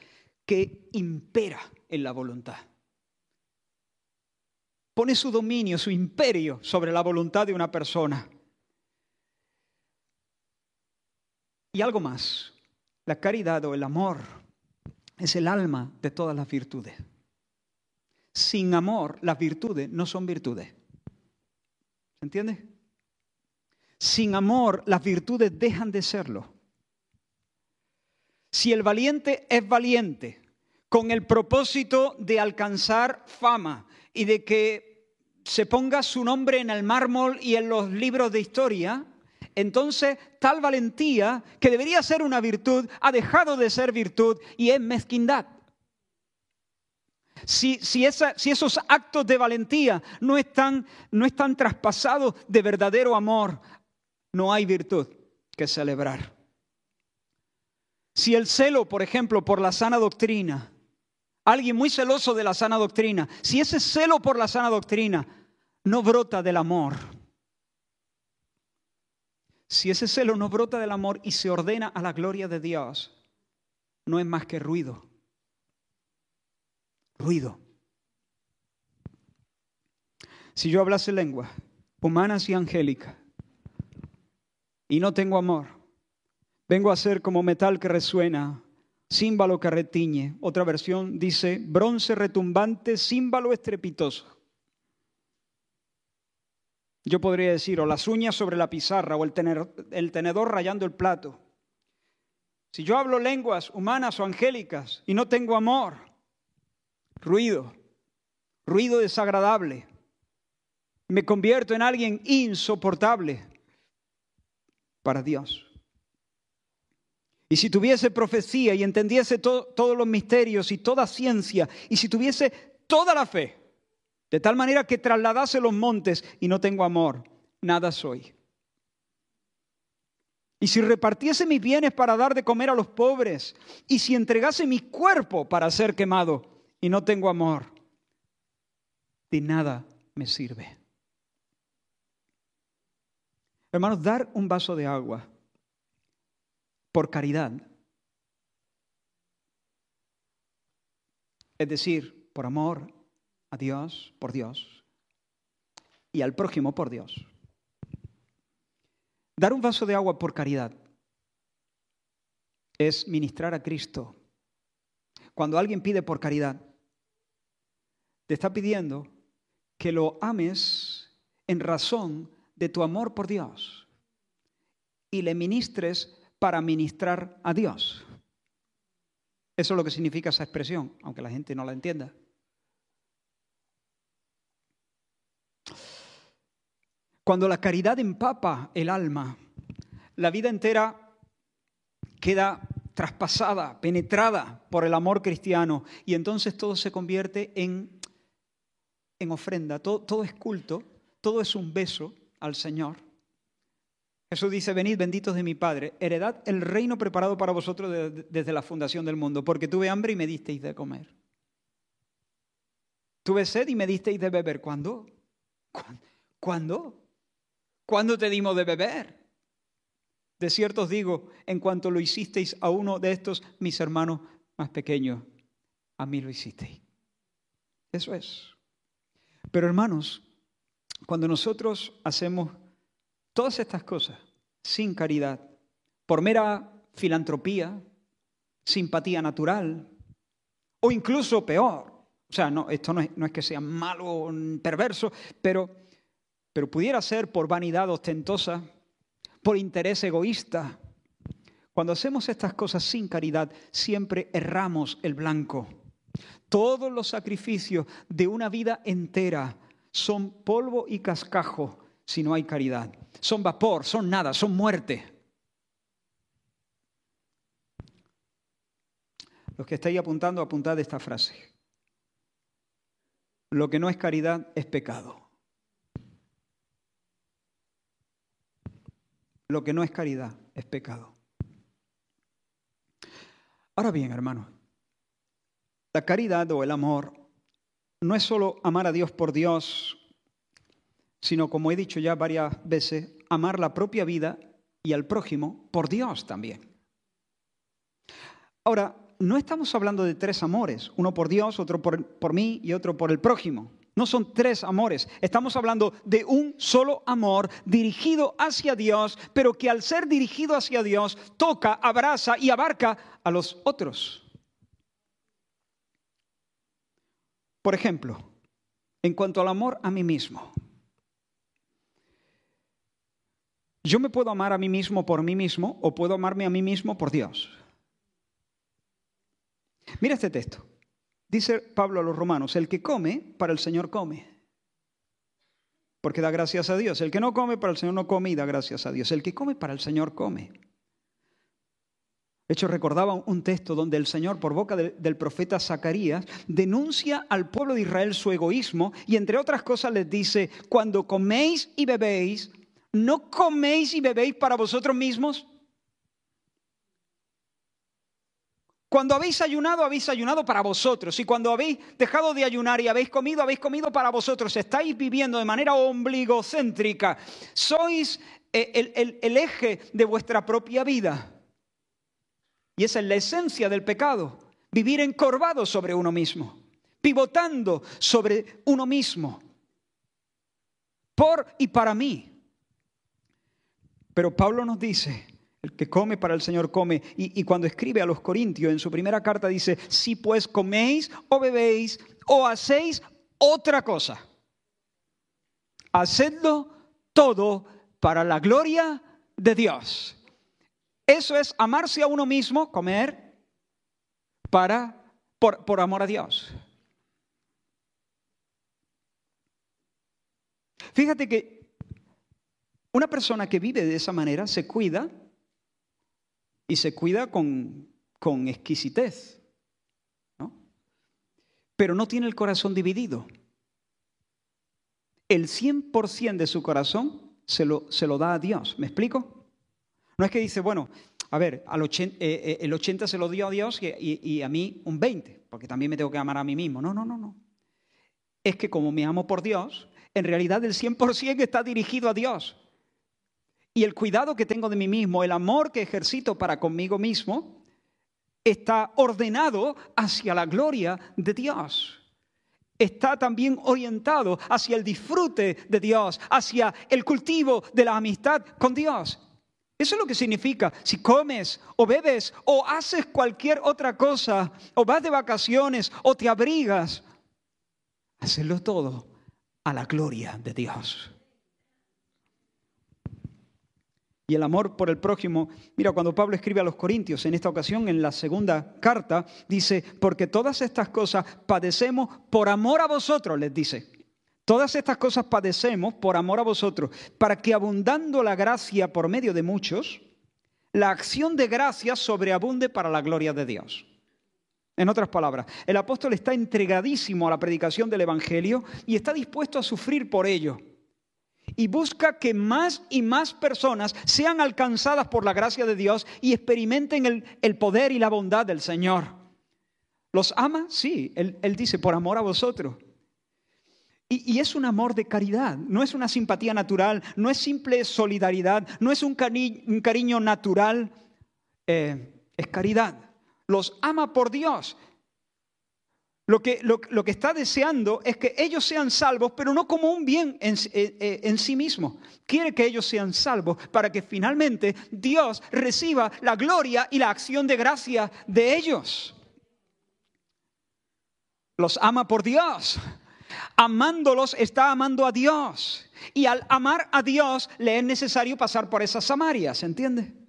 que impera en la voluntad. Pone su dominio, su imperio sobre la voluntad de una persona. Y algo más, la caridad o el amor es el alma de todas las virtudes. Sin amor, las virtudes no son virtudes. ¿Se entiende? Sin amor, las virtudes dejan de serlo. Si el valiente es valiente con el propósito de alcanzar fama y de que se ponga su nombre en el mármol y en los libros de historia, entonces tal valentía, que debería ser una virtud, ha dejado de ser virtud y es mezquindad. Si, si, esos actos de valentía no están, no están traspasados de verdadero amor, no hay virtud que celebrar. Si el celo, por ejemplo, por la sana doctrina, alguien muy celoso de la sana doctrina, si ese celo por la sana doctrina no brota del amor, si ese celo no brota del amor y se ordena a la gloria de Dios, no es más que ruido. Ruido. Si yo hablase lenguas humanas y angélicas y no tengo amor, vengo a ser como metal que resuena, címbalo que retiñe. Otra versión dice bronce retumbante, címbalo estrepitoso. Yo podría decir, o las uñas sobre la pizarra, o el tenedor, rayando el plato. Si yo hablo lenguas humanas o angélicas y no tengo amor, ruido, ruido desagradable, me convierto en alguien insoportable para Dios. Y si tuviese profecía y entendiese todos los misterios y toda ciencia, y si tuviese toda la fe, de tal manera que trasladase los montes y no tengo amor, nada soy. Y si repartiese mis bienes para dar de comer a los pobres, y si entregase mi cuerpo para ser quemado y no tengo amor, de nada me sirve. Hermanos, dar un vaso de agua por caridad, es decir, por amor, a Dios por Dios y al prójimo por Dios. Dar un vaso de agua por caridad es ministrar a Cristo. Cuando alguien pide por caridad, te está pidiendo que lo ames en razón de tu amor por Dios y le ministres para ministrar a Dios. Eso es lo que significa esa expresión, aunque la gente no la entienda. Cuando la caridad empapa el alma, la vida entera queda traspasada, penetrada por el amor cristiano y entonces todo se convierte en, en ofrenda, todo, todo es culto, todo es un beso al Señor. Jesús dice, venid benditos de mi Padre, heredad el reino preparado para vosotros desde la fundación del mundo, porque tuve hambre y me disteis de comer. Tuve sed y me disteis de beber. ¿Cuándo? ¿Cuándo? ¿Cuándo te dimos de beber? De cierto os digo, en cuanto lo hicisteis a uno de estos mis hermanos más pequeños, a mí lo hicisteis. Eso es. Pero hermanos, cuando nosotros hacemos todas estas cosas sin caridad, por mera filantropía, simpatía natural, o incluso peor, o sea, no, esto no es, no es que sea malo o perverso, pero pero pudiera ser por vanidad ostentosa, por interés egoísta. Cuando hacemos estas cosas sin caridad, siempre erramos el blanco. Todos los sacrificios de una vida entera son polvo y cascajo si no hay caridad. Son vapor, son nada, son muerte. Los que estáis apuntando, apuntad esta frase. Lo que no es caridad es pecado. Lo que no es caridad es pecado. Ahora bien, hermanos, la caridad o el amor no es solo amar a Dios por Dios, sino, como he dicho ya varias veces, amar la propia vida y al prójimo por Dios también. Ahora, no estamos hablando de tres amores, uno por Dios, otro por, por mí y otro por el prójimo. No son tres amores, estamos hablando de un solo amor dirigido hacia Dios, pero que al ser dirigido hacia Dios toca, abraza y abarca a los otros. Por ejemplo, en cuanto al amor a mí mismo, yo me puedo amar a mí mismo por mí mismo o puedo amarme a mí mismo por Dios. Mira este texto. Dice Pablo a los romanos, el que come, para el Señor come. Porque da gracias a Dios. El que no come, para el Señor no come y da gracias a Dios. El que come, para el Señor come. De hecho, recordaba un texto donde el Señor, por boca del profeta Zacarías, denuncia al pueblo de Israel su egoísmo y entre otras cosas les dice, cuando coméis y bebéis, ¿no coméis y bebéis para vosotros mismos? Cuando habéis ayunado, habéis ayunado para vosotros. Y cuando habéis dejado de ayunar y habéis comido, habéis comido para vosotros. Estáis viviendo de manera ombligocéntrica. Sois eh, el, el eje de vuestra propia vida. Y esa es la esencia del pecado. Vivir encorvado sobre uno mismo. Pivotando sobre uno mismo. Por y para mí. Pero Pablo nos dice, el que come para el Señor come. Y, cuando escribe a los Corintios en su primera carta dice, si pues coméis o bebéis o hacéis otra cosa, hacedlo todo para la gloria de Dios. Eso es amarse a uno mismo, comer, para, por, por amor a Dios. Fíjate que una persona que vive de esa manera se cuida y se cuida con, con exquisitez, ¿no? pero no tiene el corazón dividido. El 100% de su corazón se lo, se lo da a Dios. ¿Me explico? No es que dice, bueno, a ver, al 80, eh, eh, el 80 se lo dio a Dios y, y, a mí un 20, porque también me tengo que amar a mí mismo. No, no, no, no. Es que como me amo por Dios, en realidad el 100% está dirigido a Dios. Y el cuidado que tengo de mí mismo, el amor que ejercito para conmigo mismo, está ordenado hacia la gloria de Dios. Está también orientado hacia el disfrute de Dios, hacia el cultivo de la amistad con Dios. Eso es lo que significa. Si comes o bebes o haces cualquier otra cosa, o vas de vacaciones o te abrigas, hacerlo todo a la gloria de Dios. Y el amor por el prójimo, mira, cuando Pablo escribe a los Corintios, en esta ocasión, en la segunda carta, dice, porque todas estas cosas padecemos por amor a vosotros, les dice. Todas estas cosas padecemos por amor a vosotros, para que abundando la gracia por medio de muchos, la acción de gracia sobreabunde para la gloria de Dios. En otras palabras, el apóstol está entregadísimo a la predicación del Evangelio y está dispuesto a sufrir por ello. Y busca que más y más personas sean alcanzadas por la gracia de Dios y experimenten el, poder y la bondad del Señor. ¿Los ama? Sí, él, él dice, por amor a vosotros. Y, es un amor de caridad, no es una simpatía natural, no es simple solidaridad, no es un, cariño, natural, eh, es caridad. Los ama por Dios. Lo que, lo, que, está deseando es que ellos sean salvos, pero no como un bien en, en, sí mismo. Quiere que ellos sean salvos para que finalmente Dios reciba la gloria y la acción de gracia de ellos. Los ama por Dios. Amándolos está amando a Dios. Y al amar a Dios le es necesario pasar por esas Samarias, ¿entiende?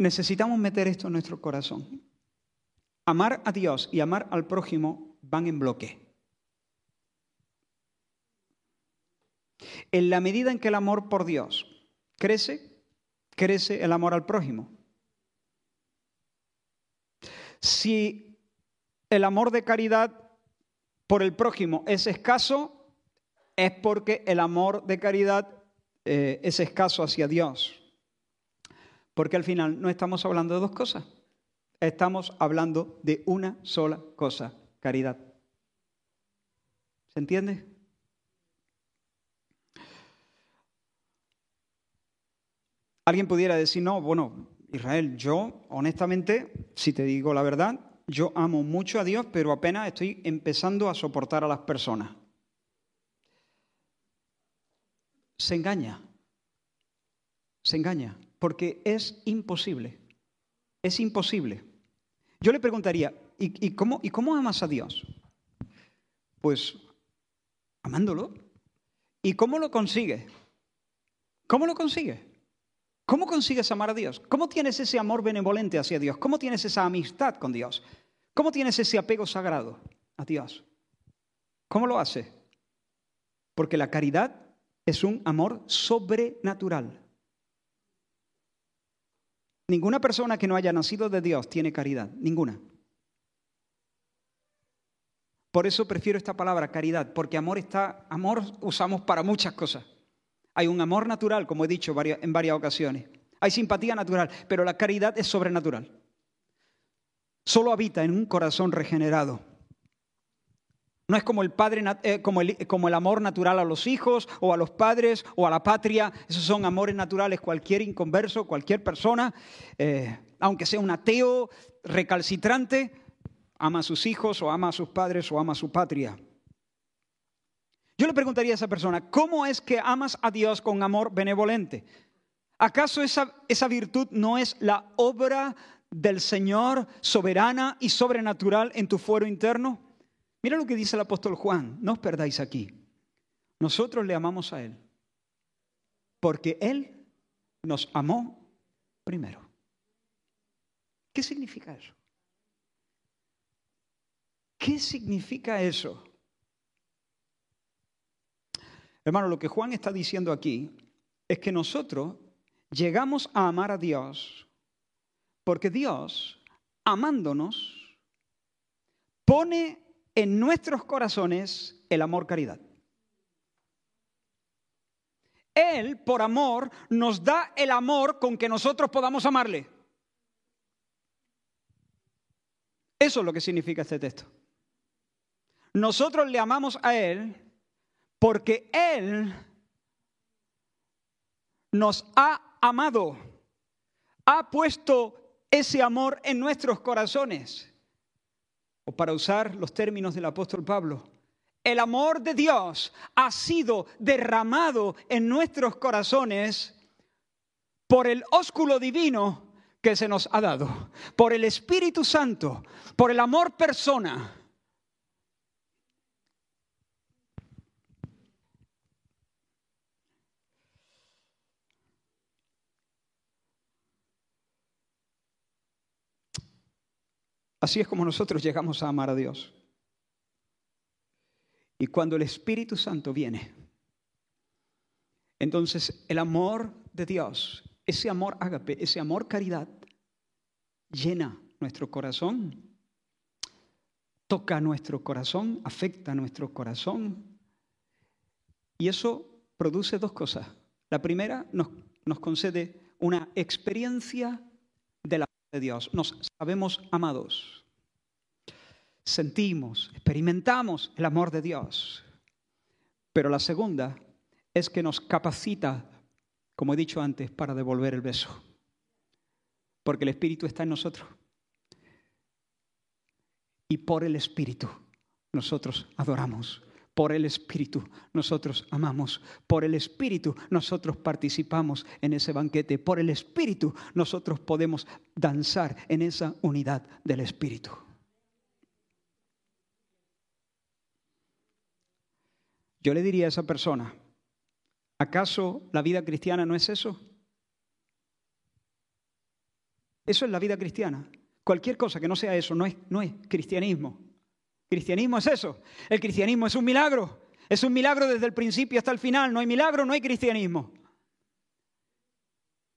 Necesitamos meter esto en nuestro corazón. Amar a Dios y amar al prójimo van en bloque. En la medida en que el amor por Dios crece, crece el amor al prójimo. Si el amor de caridad por el prójimo es escaso, es porque el amor de caridad eh, es escaso hacia Dios. Porque al final no estamos hablando de dos cosas, estamos hablando de una sola cosa, caridad. ¿Se entiende? Alguien pudiera decir, no, bueno, Israel, yo honestamente, si te digo la verdad, yo amo mucho a Dios, pero apenas estoy empezando a soportar a las personas. Se engaña, se engaña, porque es imposible, es imposible. Yo le preguntaría, ¿y, cómo, ¿y cómo amas a Dios? Pues amándolo. ¿Y cómo lo consigues? ¿Cómo lo consigues? ¿Cómo consigues amar a Dios? ¿Cómo tienes ese amor benevolente hacia Dios? ¿Cómo tienes esa amistad con Dios? ¿Cómo tienes ese apego sagrado a Dios? ¿Cómo lo haces? Porque la caridad es un amor sobrenatural. Ninguna persona que no haya nacido de Dios tiene caridad, ninguna. Por eso prefiero esta palabra caridad, porque amor está amor usamos para muchas cosas. Hay un amor natural, como he dicho en varias ocasiones. Hay simpatía natural, pero la caridad es sobrenatural. Solo habita en un corazón regenerado. No es como el, padre, eh, como, el, amor natural a los hijos o a los padres o a la patria. Esos son amores naturales. Cualquier inconverso, cualquier persona, eh, aunque sea un ateo recalcitrante, ama a sus hijos o ama a sus padres o ama a su patria. Yo le preguntaría a esa persona, ¿cómo es que amas a Dios con amor benevolente? ¿Acaso esa, esa virtud no es la obra del Señor soberana y sobrenatural en tu fuero interno? Mira lo que dice el apóstol Juan, no os perdáis aquí. Nosotros le amamos a Él, porque Él nos amó primero. ¿Qué significa eso? ¿Qué significa eso? Hermano, lo que Juan está diciendo aquí es que nosotros llegamos a amar a Dios porque Dios, amándonos, pone en nuestros corazones el amor caridad. Él, por amor, nos da el amor con que nosotros podamos amarle. Eso es lo que significa este texto. Nosotros le amamos a Él porque Él nos ha amado, ha puesto ese amor en nuestros corazones. O para usar los términos del apóstol Pablo, el amor de Dios ha sido derramado en nuestros corazones por el ósculo divino que se nos ha dado, por el Espíritu Santo, por el amor persona. Así es como nosotros llegamos a amar a Dios. Y cuando el Espíritu Santo viene, entonces el amor de Dios, ese amor ágape, ese amor caridad, llena nuestro corazón, toca nuestro corazón, afecta nuestro corazón. Y eso produce dos cosas. La primera nos, nos concede una experiencia de Dios. Nos sabemos amados sentimos, experimentamos el amor de Dios. Pero la segunda es que nos capacita, como he dicho antes, para devolver el beso. Porque el Espíritu está en nosotros. Y por el Espíritu nosotros adoramos. Por el Espíritu nosotros amamos. Por el Espíritu nosotros participamos en ese banquete. Por el Espíritu nosotros podemos danzar en esa unidad del Espíritu. Yo le diría a esa persona, ¿acaso la vida cristiana no es eso? Eso es la vida cristiana. Cualquier cosa que no sea eso no es, no es cristianismo. Cristianismo es eso. El cristianismo es un milagro. Es un milagro desde el principio hasta el final. No hay milagro, no hay cristianismo.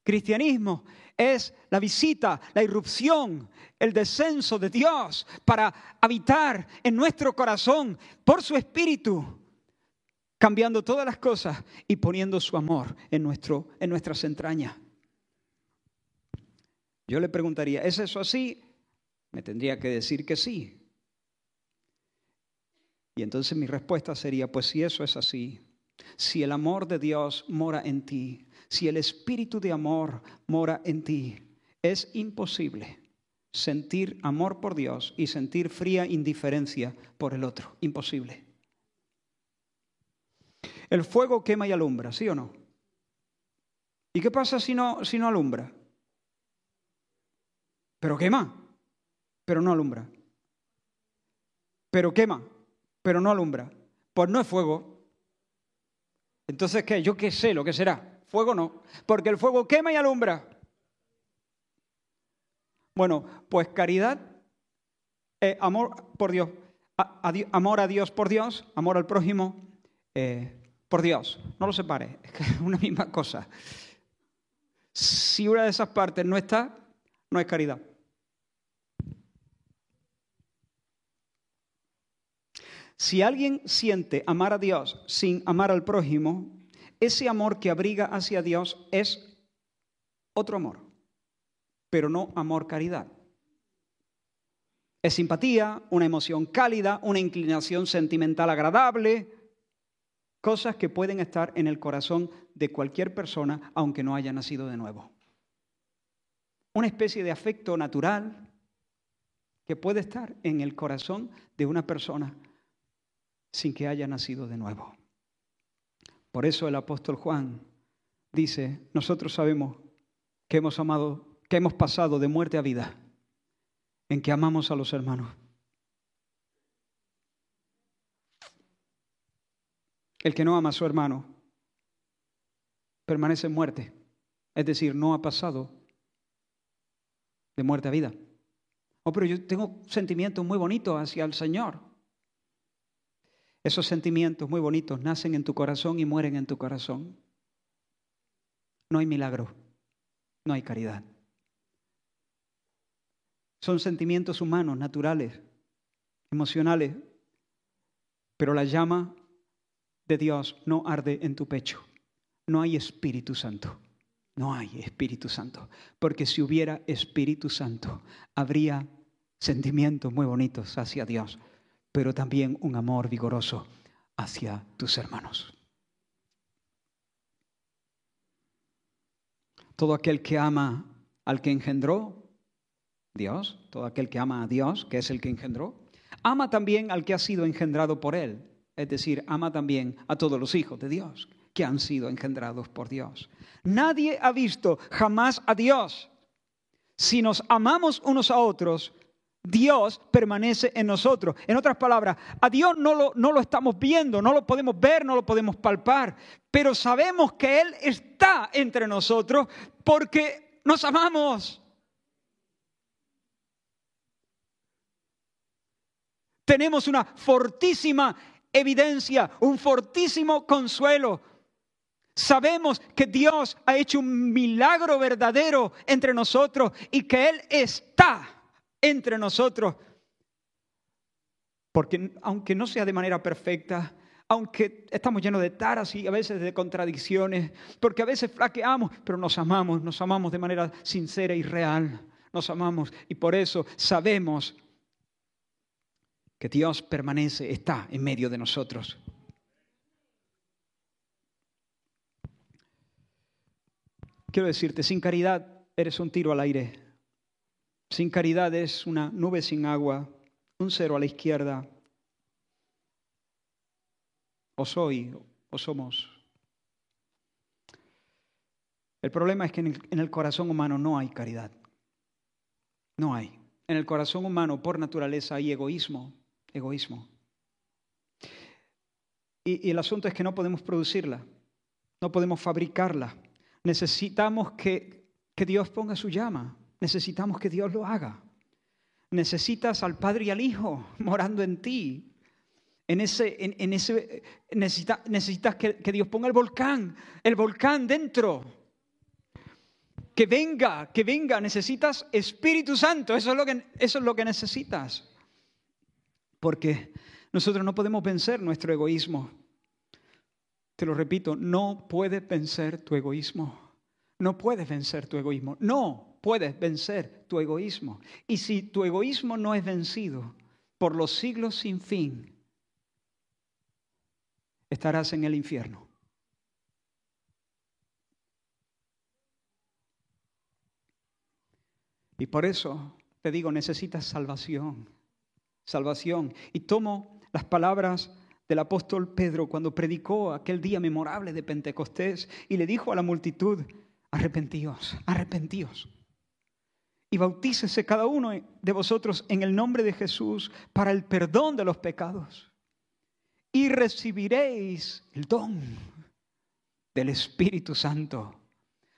Cristianismo es la visita, la irrupción, el descenso de Dios para habitar en nuestro corazón por su espíritu cambiando todas las cosas y poniendo su amor en, nuestro, en nuestras entrañas. Yo le preguntaría, ¿es eso así? Me tendría que decir que sí. Y entonces mi respuesta sería, pues si eso es así, si el amor de Dios mora en ti, si el espíritu de amor mora en ti, es imposible sentir amor por Dios y sentir fría indiferencia por el otro. Imposible. El fuego quema y alumbra, ¿sí o no? ¿Y qué pasa si no, si no alumbra? Pero quema, pero no alumbra. Pero quema, pero no alumbra. Pues no es fuego. Entonces, ¿qué? Yo qué sé lo que será. Fuego no, porque el fuego quema y alumbra. Bueno, pues caridad, eh, amor por Dios, amor a Dios por Dios, amor al prójimo, eh, por Dios, no lo separe, es una misma cosa. Si una de esas partes no está, no es caridad. Si alguien siente amar a Dios sin amar al prójimo, ese amor que abriga hacia Dios es otro amor, pero no amor caridad. Es simpatía, una emoción cálida, una inclinación sentimental agradable, Cosas que pueden estar en el corazón de cualquier persona aunque no haya nacido de nuevo. Una especie de afecto natural que puede estar en el corazón de una persona sin que haya nacido de nuevo. Por eso el apóstol Juan dice, nosotros sabemos que hemos amado, que hemos pasado de muerte a vida, en que amamos a los hermanos. El que no ama a su hermano permanece en muerte, es decir, no ha pasado de muerte a vida. Oh, pero yo tengo sentimientos muy bonitos hacia el Señor. Esos sentimientos muy bonitos nacen en tu corazón y mueren en tu corazón. No hay milagro, no hay caridad. Son sentimientos humanos, naturales, emocionales, pero la llama de Dios no arde en tu pecho. No hay Espíritu Santo. No hay Espíritu Santo. Porque si hubiera Espíritu Santo, habría sentimientos muy bonitos hacia Dios, pero también un amor vigoroso hacia tus hermanos. Todo aquel que ama al que engendró, Dios, todo aquel que ama a Dios, que es el que engendró, ama también al que ha sido engendrado por él. Es decir, ama también a todos los hijos de Dios que han sido engendrados por Dios. Nadie ha visto jamás a Dios. Si nos amamos unos a otros, Dios permanece en nosotros. En otras palabras, a Dios no lo, no lo estamos viendo, no lo podemos ver, no lo podemos palpar, pero sabemos que Él está entre nosotros porque nos amamos. Tenemos una fortísima evidencia, un fortísimo consuelo. Sabemos que Dios ha hecho un milagro verdadero entre nosotros y que Él está entre nosotros. Porque aunque no sea de manera perfecta, aunque estamos llenos de taras y a veces de contradicciones, porque a veces flaqueamos, pero nos amamos, nos amamos de manera sincera y real, nos amamos y por eso sabemos que Dios permanece, está en medio de nosotros. Quiero decirte, sin caridad eres un tiro al aire. Sin caridad es una nube sin agua, un cero a la izquierda. O soy o somos. El problema es que en el, corazón humano no hay caridad. No hay. En el corazón humano, por naturaleza, hay egoísmo, egoísmo. Y, y, el asunto es que no podemos producirla, no podemos fabricarla. Necesitamos que, que Dios ponga su llama, necesitamos que Dios lo haga. Necesitas al Padre y al Hijo morando en ti. En ese, en, ese, necesita, necesitas que, que Dios ponga el volcán, el volcán dentro. Que venga, que venga. Necesitas Espíritu Santo. Eso es lo que, eso es lo que necesitas. Porque nosotros no podemos vencer nuestro egoísmo. Te lo repito, no puedes vencer tu egoísmo. No puedes vencer tu egoísmo. No puedes vencer tu egoísmo. Y si tu egoísmo no es vencido por los siglos sin fin, estarás en el infierno. Y por eso te digo, necesitas salvación salvación. Y tomo las palabras del apóstol Pedro cuando predicó aquel día memorable de Pentecostés y le dijo a la multitud, arrepentíos, arrepentíos. Y bautícese cada uno de vosotros en el nombre de Jesús para el perdón de los pecados. Y recibiréis el don del Espíritu Santo.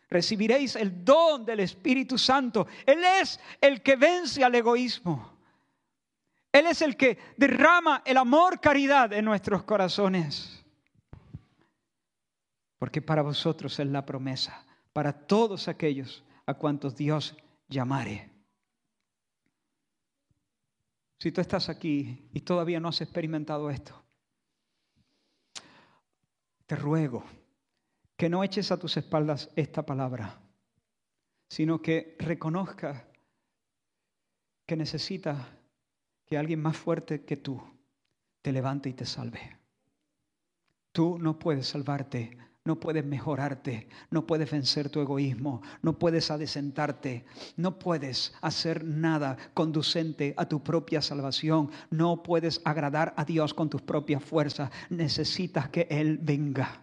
Recibiréis el don del Espíritu Santo. Él es el que vence al egoísmo. Él es el que derrama el amor, caridad en nuestros corazones. Porque para vosotros es la promesa, para todos aquellos a cuantos Dios llamare. Si tú estás aquí y todavía no has experimentado esto, te ruego que no eches a tus espaldas esta palabra, sino que reconozcas que necesitas que alguien más fuerte que tú te levante y te salve. Tú no puedes salvarte, no puedes mejorarte, no puedes vencer tu egoísmo, no puedes adesentarte, no puedes hacer nada conducente a tu propia salvación, no puedes agradar a Dios con tus propias fuerzas. Necesitas que Él venga,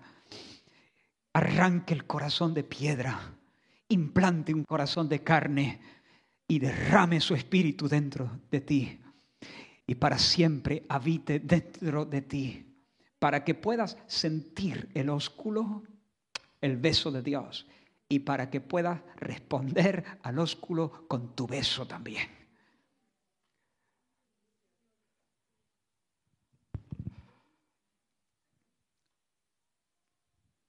arranque el corazón de piedra, implante un corazón de carne y derrame su espíritu dentro de ti y para siempre habite dentro de ti, para que puedas sentir el ósculo, el beso de Dios, y para que puedas responder al ósculo con tu beso también.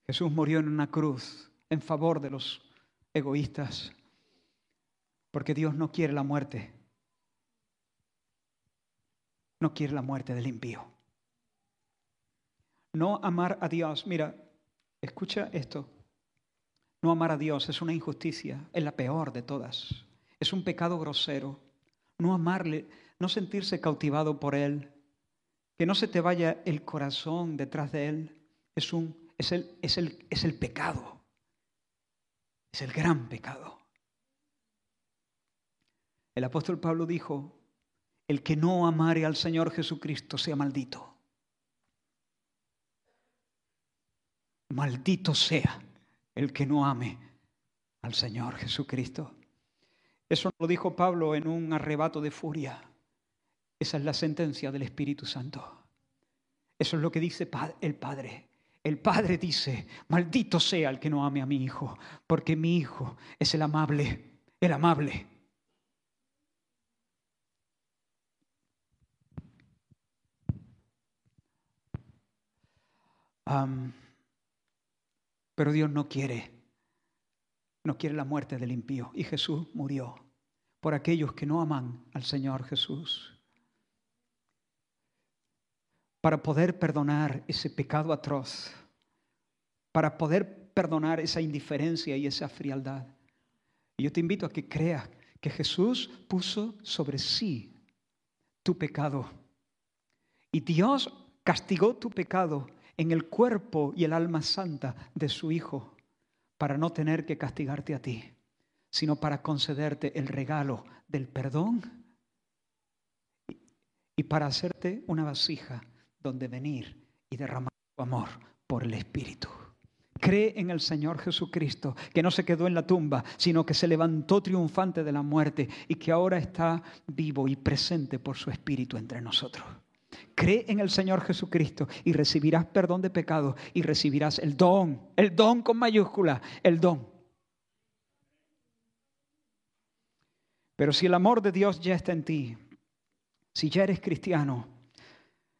Jesús murió en una cruz en favor de los egoístas, porque Dios no quiere la muerte, no quiere la muerte del impío. No amar a Dios, mira, escucha esto. No amar a Dios es una injusticia, es la peor de todas. Es un pecado grosero. No amarle, no sentirse cautivado por Él, que no se te vaya el corazón detrás de Él, es, un, es, el, es, el, es el pecado. Es el gran pecado. El apóstol Pablo dijo, el que no amare al Señor Jesucristo sea maldito. Maldito sea el que no ame al Señor Jesucristo. Eso lo dijo Pablo en un arrebato de furia. Esa es la sentencia del Espíritu Santo. Eso es lo que dice el Padre. El Padre dice, maldito sea el que no ame a mi Hijo, porque mi Hijo es el amable, el amable. Pero Dios no quiere, no quiere la muerte del impío. Y Jesús murió por aquellos que no aman al Señor Jesús. Para poder perdonar ese pecado atroz, para poder perdonar esa indiferencia y esa frialdad. Y yo te invito a que creas que Jesús puso sobre sí tu pecado. Y Dios castigó tu pecado en el cuerpo y el alma santa de su Hijo para no tener que castigarte a ti, sino para concederte el regalo del perdón y para hacerte una vasija donde venir y derramar tu amor por el Espíritu. Cree en el Señor Jesucristo, que no se quedó en la tumba, sino que se levantó triunfante de la muerte y que ahora está vivo y presente por su Espíritu entre nosotros. Cree en el Señor Jesucristo y recibirás perdón de pecado y recibirás el don, el don con mayúscula, el don. Pero si el amor de Dios ya está en ti, si ya eres cristiano,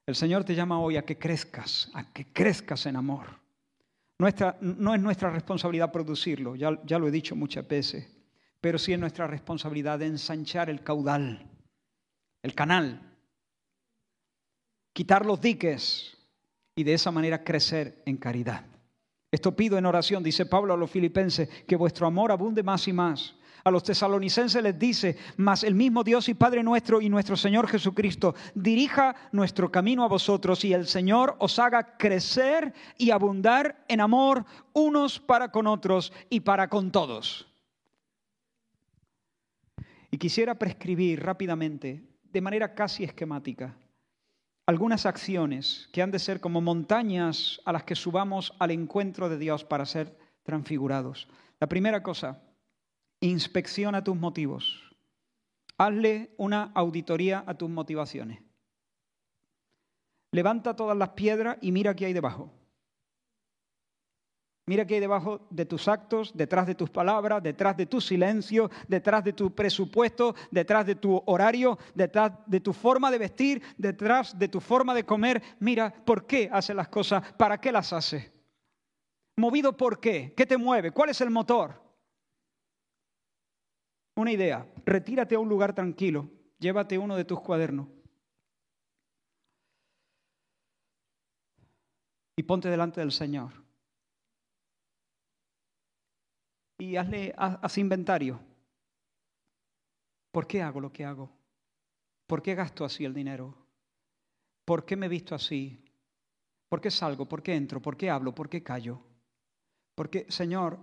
el Señor te llama hoy a que crezcas, a que crezcas en amor. Nuestra, no es nuestra responsabilidad producirlo, ya, ya lo he dicho muchas veces, pero sí es nuestra responsabilidad de ensanchar el caudal, el canal quitar los diques y de esa manera crecer en caridad. Esto pido en oración, dice Pablo a los filipenses, que vuestro amor abunde más y más. A los tesalonicenses les dice, mas el mismo Dios y Padre nuestro y nuestro Señor Jesucristo dirija nuestro camino a vosotros y el Señor os haga crecer y abundar en amor unos para con otros y para con todos. Y quisiera prescribir rápidamente, de manera casi esquemática, algunas acciones que han de ser como montañas a las que subamos al encuentro de Dios para ser transfigurados. La primera cosa, inspecciona tus motivos. Hazle una auditoría a tus motivaciones. Levanta todas las piedras y mira qué hay debajo. Mira qué hay debajo de tus actos, detrás de tus palabras, detrás de tu silencio, detrás de tu presupuesto, detrás de tu horario, detrás de tu forma de vestir, detrás de tu forma de comer. Mira por qué hace las cosas, para qué las hace. ¿Movido por qué? ¿Qué te mueve? ¿Cuál es el motor? Una idea, retírate a un lugar tranquilo, llévate uno de tus cuadernos y ponte delante del Señor. Y hazle, haz inventario. ¿Por qué hago lo que hago? ¿Por qué gasto así el dinero? ¿Por qué me visto así? ¿Por qué salgo? ¿Por qué entro? ¿Por qué hablo? ¿Por qué callo? Porque, Señor,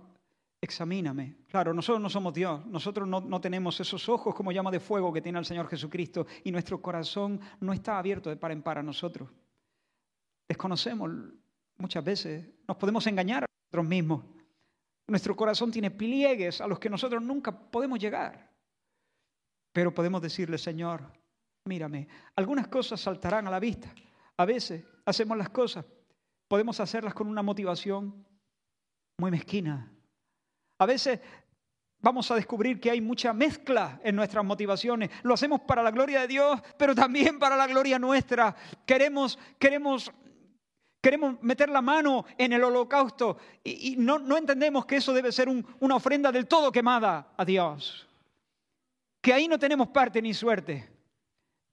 examíname. Claro, nosotros no somos Dios, nosotros no, no, tenemos esos ojos como llama de fuego que tiene el Señor Jesucristo y nuestro corazón no está abierto de par en par a nosotros. Desconocemos muchas veces, nos podemos engañar a nosotros mismos. Nuestro corazón tiene pliegues a los que nosotros nunca podemos llegar. Pero podemos decirle, Señor, mírame, algunas cosas saltarán a la vista. A veces hacemos las cosas, podemos hacerlas con una motivación muy mezquina. A veces vamos a descubrir que hay mucha mezcla en nuestras motivaciones. Lo hacemos para la gloria de Dios, pero también para la gloria nuestra. Queremos, queremos Queremos meter la mano en el holocausto y, no, entendemos que eso debe ser una ofrenda del todo quemada a Dios. Que ahí no tenemos parte ni suerte,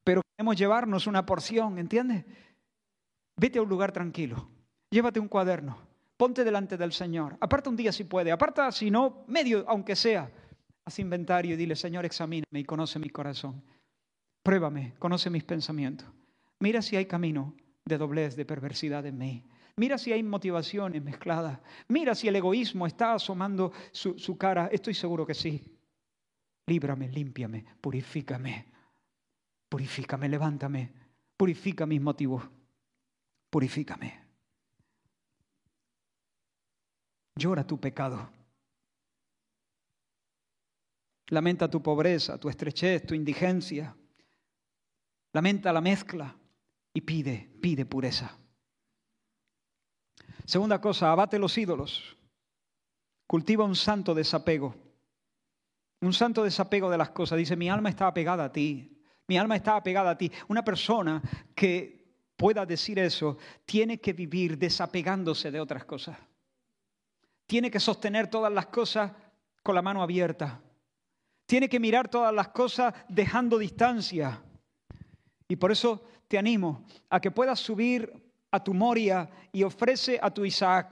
pero queremos llevarnos una porción, ¿entiendes? Vete a un lugar tranquilo, llévate un cuaderno, ponte delante del Señor, aparta un día si puede, aparta si no, medio, aunque sea. Haz inventario y dile, Señor, examíname y conoce mi corazón. Pruébame, conoce mis pensamientos. Mira si hay camino de doblez, de perversidad en mí. Mira si hay motivaciones mezcladas. Mira si el egoísmo está asomando su, cara. Estoy seguro que sí. líbrame, límpiame, purifícame, purifícame, levántame, purifica mis motivos, purifícame. Llora tu pecado. Lamenta tu pobreza, tu estrechez, tu indigencia. Lamenta la mezcla y pide, pide pureza. Segunda cosa, abate los ídolos. Cultiva un santo desapego. Un santo desapego de las cosas. Dice, mi alma está apegada a ti. Mi alma está apegada a ti. Una persona que pueda decir eso tiene que vivir desapegándose de otras cosas. Tiene que sostener todas las cosas con la mano abierta. Tiene que mirar todas las cosas dejando distancia. Y por eso te animo a que puedas subir a tu Moria y ofrece a tu Isaac.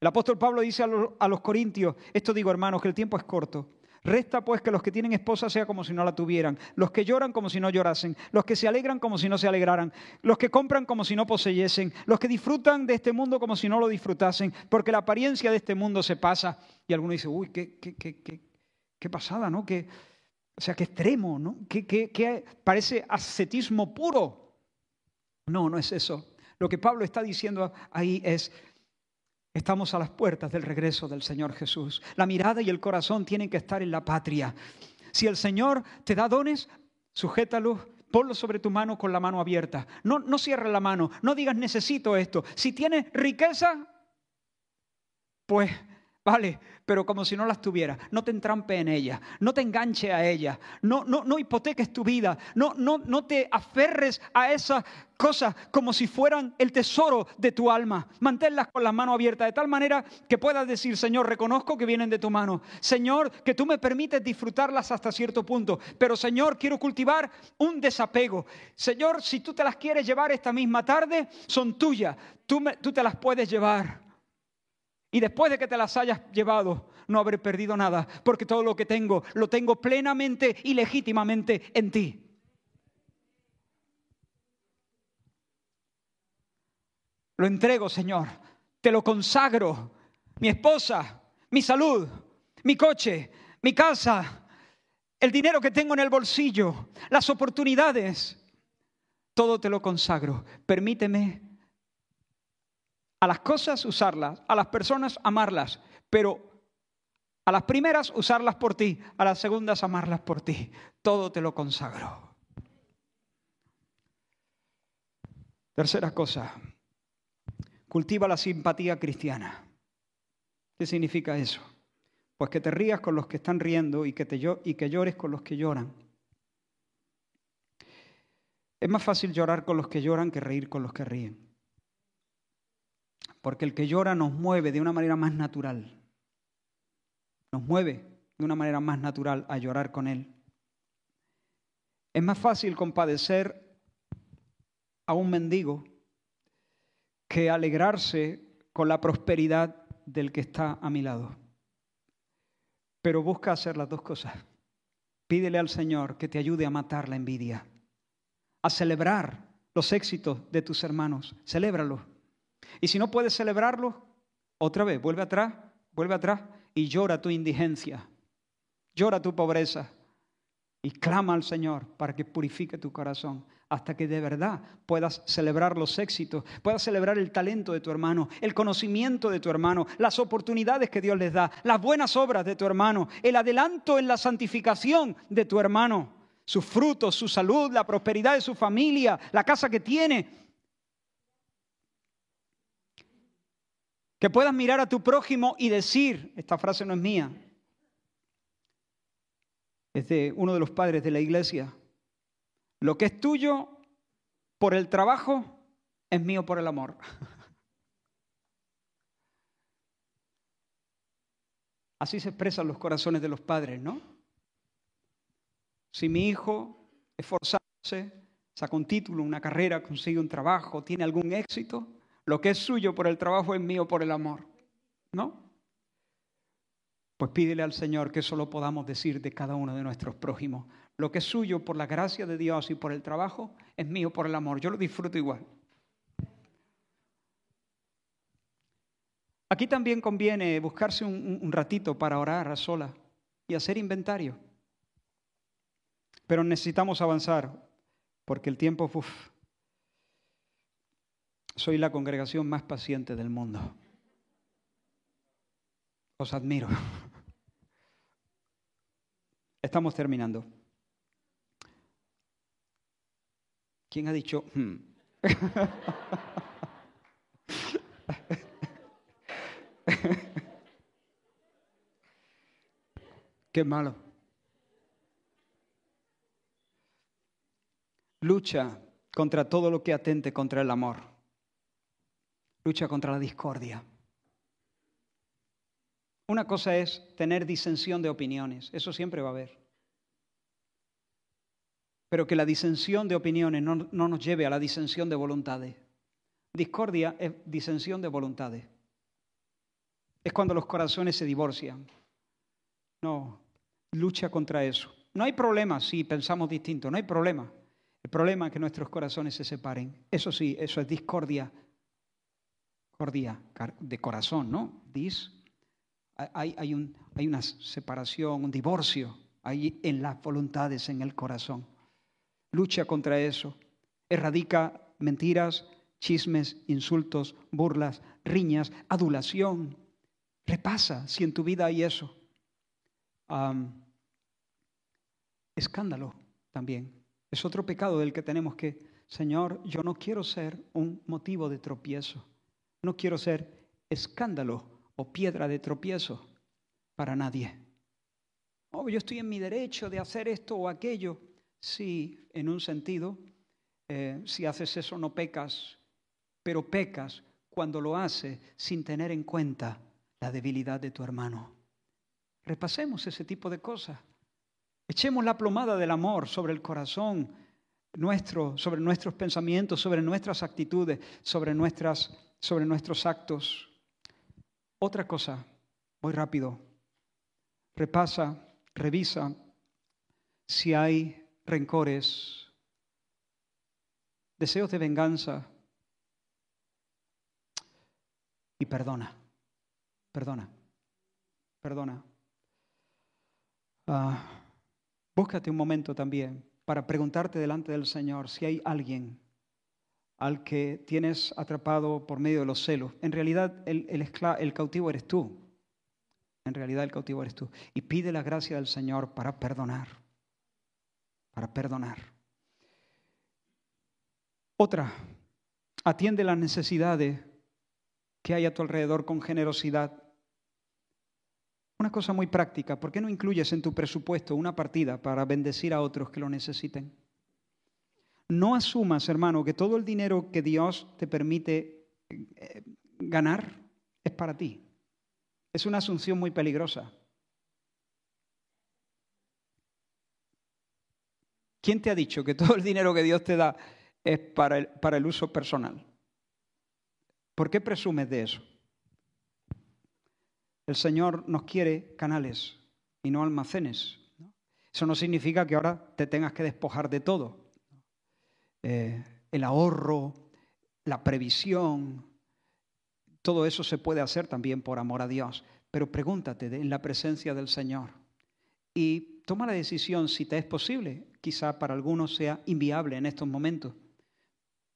El apóstol Pablo dice a los, corintios, esto digo hermanos, que el tiempo es corto. Resta pues que los que tienen esposa sea como si no la tuvieran, los que lloran como si no llorasen, los que se alegran como si no se alegraran, los que compran como si no poseyesen, los que disfrutan de este mundo como si no lo disfrutasen, porque la apariencia de este mundo se pasa. Y alguno dice, uy, qué, qué, qué, qué, pasada, ¿no? Qué, o sea, qué extremo, ¿no? qué parece ascetismo puro. No, no es eso. Lo que Pablo está diciendo ahí es, estamos a las puertas del regreso del Señor Jesús. La mirada y el corazón tienen que estar en la patria. Si el Señor te da dones, sujétalos, ponlo sobre tu mano con la mano abierta. No, no cierres la mano, no digas necesito esto. Si tienes riqueza, pues Vale, pero como si no las tuviera. No te entrampe en ella, no te enganche a ella, no, no, no hipoteques tu vida, no, no, no te aferres a esas cosas como si fueran el tesoro de tu alma. Manténlas con la mano abierta de tal manera que puedas decir, Señor, reconozco que vienen de tu mano. Señor, que tú me permites disfrutarlas hasta cierto punto. Pero Señor, quiero cultivar un desapego. Señor, si tú te las quieres llevar esta misma tarde, son tuyas. Tú, tú te las puedes llevar. Y después de que te las hayas llevado, no habré perdido nada, porque todo lo que tengo lo tengo plenamente y legítimamente en ti. Lo entrego, Señor. Te lo consagro. Mi esposa, mi salud, mi coche, mi casa, el dinero que tengo en el bolsillo, las oportunidades. Todo te lo consagro. Permíteme a las cosas usarlas, a las personas amarlas, pero a las primeras usarlas por ti, a las segundas amarlas por ti. Todo te lo consagro. Tercera cosa, cultiva la simpatía cristiana. ¿Qué significa eso? Pues que te rías con los que están riendo y que, te, y que llores con los que lloran. Es más fácil llorar con los que lloran que reír con los que ríen porque el que llora nos mueve de una manera más natural. Nos mueve de una manera más natural a llorar con Él. Es más fácil compadecer a un mendigo que alegrarse con la prosperidad del que está a mi lado. Pero busca hacer las dos cosas. Pídele al Señor que te ayude a matar la envidia, a celebrar los éxitos de tus hermanos. Celébralos y si no puedes celebrarlo, otra vez, vuelve atrás, vuelve atrás y llora tu indigencia, llora tu pobreza y clama al Señor para que purifique tu corazón hasta que de verdad puedas celebrar los éxitos, puedas celebrar el talento de tu hermano, el conocimiento de tu hermano, las oportunidades que Dios les da, las buenas obras de tu hermano, el adelanto en la santificación de tu hermano, sus frutos, su salud, la prosperidad de su familia, la casa que tiene, Que puedas mirar a tu prójimo y decir, esta frase no es mía, es de uno de los padres de la iglesia, lo que es tuyo por el trabajo es mío por el amor. *laughs* Así se expresan los corazones de los padres, ¿no? Si mi hijo, esforzándose, saca un título, una carrera, consigue un trabajo, tiene algún éxito, lo que es suyo por el trabajo es mío por el amor. ¿No? Pues pídele al Señor que eso lo podamos decir de cada uno de nuestros prójimos. Lo que es suyo por la gracia de Dios y por el trabajo es mío por el amor. Yo lo disfruto igual. Aquí también conviene buscarse un, ratito para orar a sola y hacer inventario. Pero necesitamos avanzar porque el tiempo, uf, soy la congregación más paciente del mundo. Os admiro. Estamos terminando. ¿Quién ha dicho? Hmm"? *laughs* Qué malo. Lucha contra todo lo que atente contra el amor. Lucha contra la discordia. Una cosa es tener disensión de opiniones, eso siempre va a haber. Pero que la disensión de opiniones no, no nos lleve a la disensión de voluntades. Discordia es disensión de voluntades. Es cuando los corazones se divorcian. No, lucha contra eso. No hay problema si pensamos distinto, no hay problema. El problema es que nuestros corazones se separen. Eso sí, eso es discordia. Discordia de corazón, ¿no? Dis. Hay, hay, un, hay una separación, un divorcio ahí en las voluntades, en el corazón. Lucha contra eso. Erradica mentiras, chismes, insultos, burlas, riñas, adulación. Repasa si en tu vida hay eso. escándalo también. Es otro pecado del que tenemos que, Señor, yo no quiero ser un motivo de tropiezo. No quiero ser escándalo o piedra de tropiezo para nadie. Oh, yo estoy en mi derecho de hacer esto o aquello. Sí, en un sentido, eh, si haces eso no pecas pero pecas cuando lo haces sin tener en cuenta la debilidad de tu hermano. Repasemos ese tipo de cosas. Echemos la plomada del amor sobre el corazón nuestro, sobre nuestros pensamientos, sobre nuestras actitudes, sobre, nuestras, sobre nuestros actos. Otra cosa, voy rápido. Repasa, revisa si hay rencores, deseos de venganza, y perdona, perdona, perdona. Uh, búscate un momento también para preguntarte delante del Señor si hay alguien al que tienes atrapado por medio de los celos. En realidad el, el, el cautivo eres tú. En realidad el cautivo eres tú. Y pide la gracia del Señor para perdonar. Para perdonar. Otra, atiende las necesidades que hay a tu alrededor con generosidad. Una cosa muy práctica, ¿por qué no incluyes en tu presupuesto una partida para bendecir a otros que lo necesiten? No asumas, hermano, que todo el dinero que Dios te permite eh, ganar es para ti. Es una asunción muy peligrosa. ¿Quién te ha dicho que todo el dinero que Dios te da es para el, para el uso personal? ¿Por qué presumes de eso? El Señor nos quiere canales y no almacenes. Eso no significa que ahora te tengas que despojar de todo. Eh, el ahorro, la previsión, todo eso se puede hacer también por amor a Dios. Pero pregúntate en la presencia del Señor y toma la decisión si te es posible. Quizá para algunos sea inviable en estos momentos.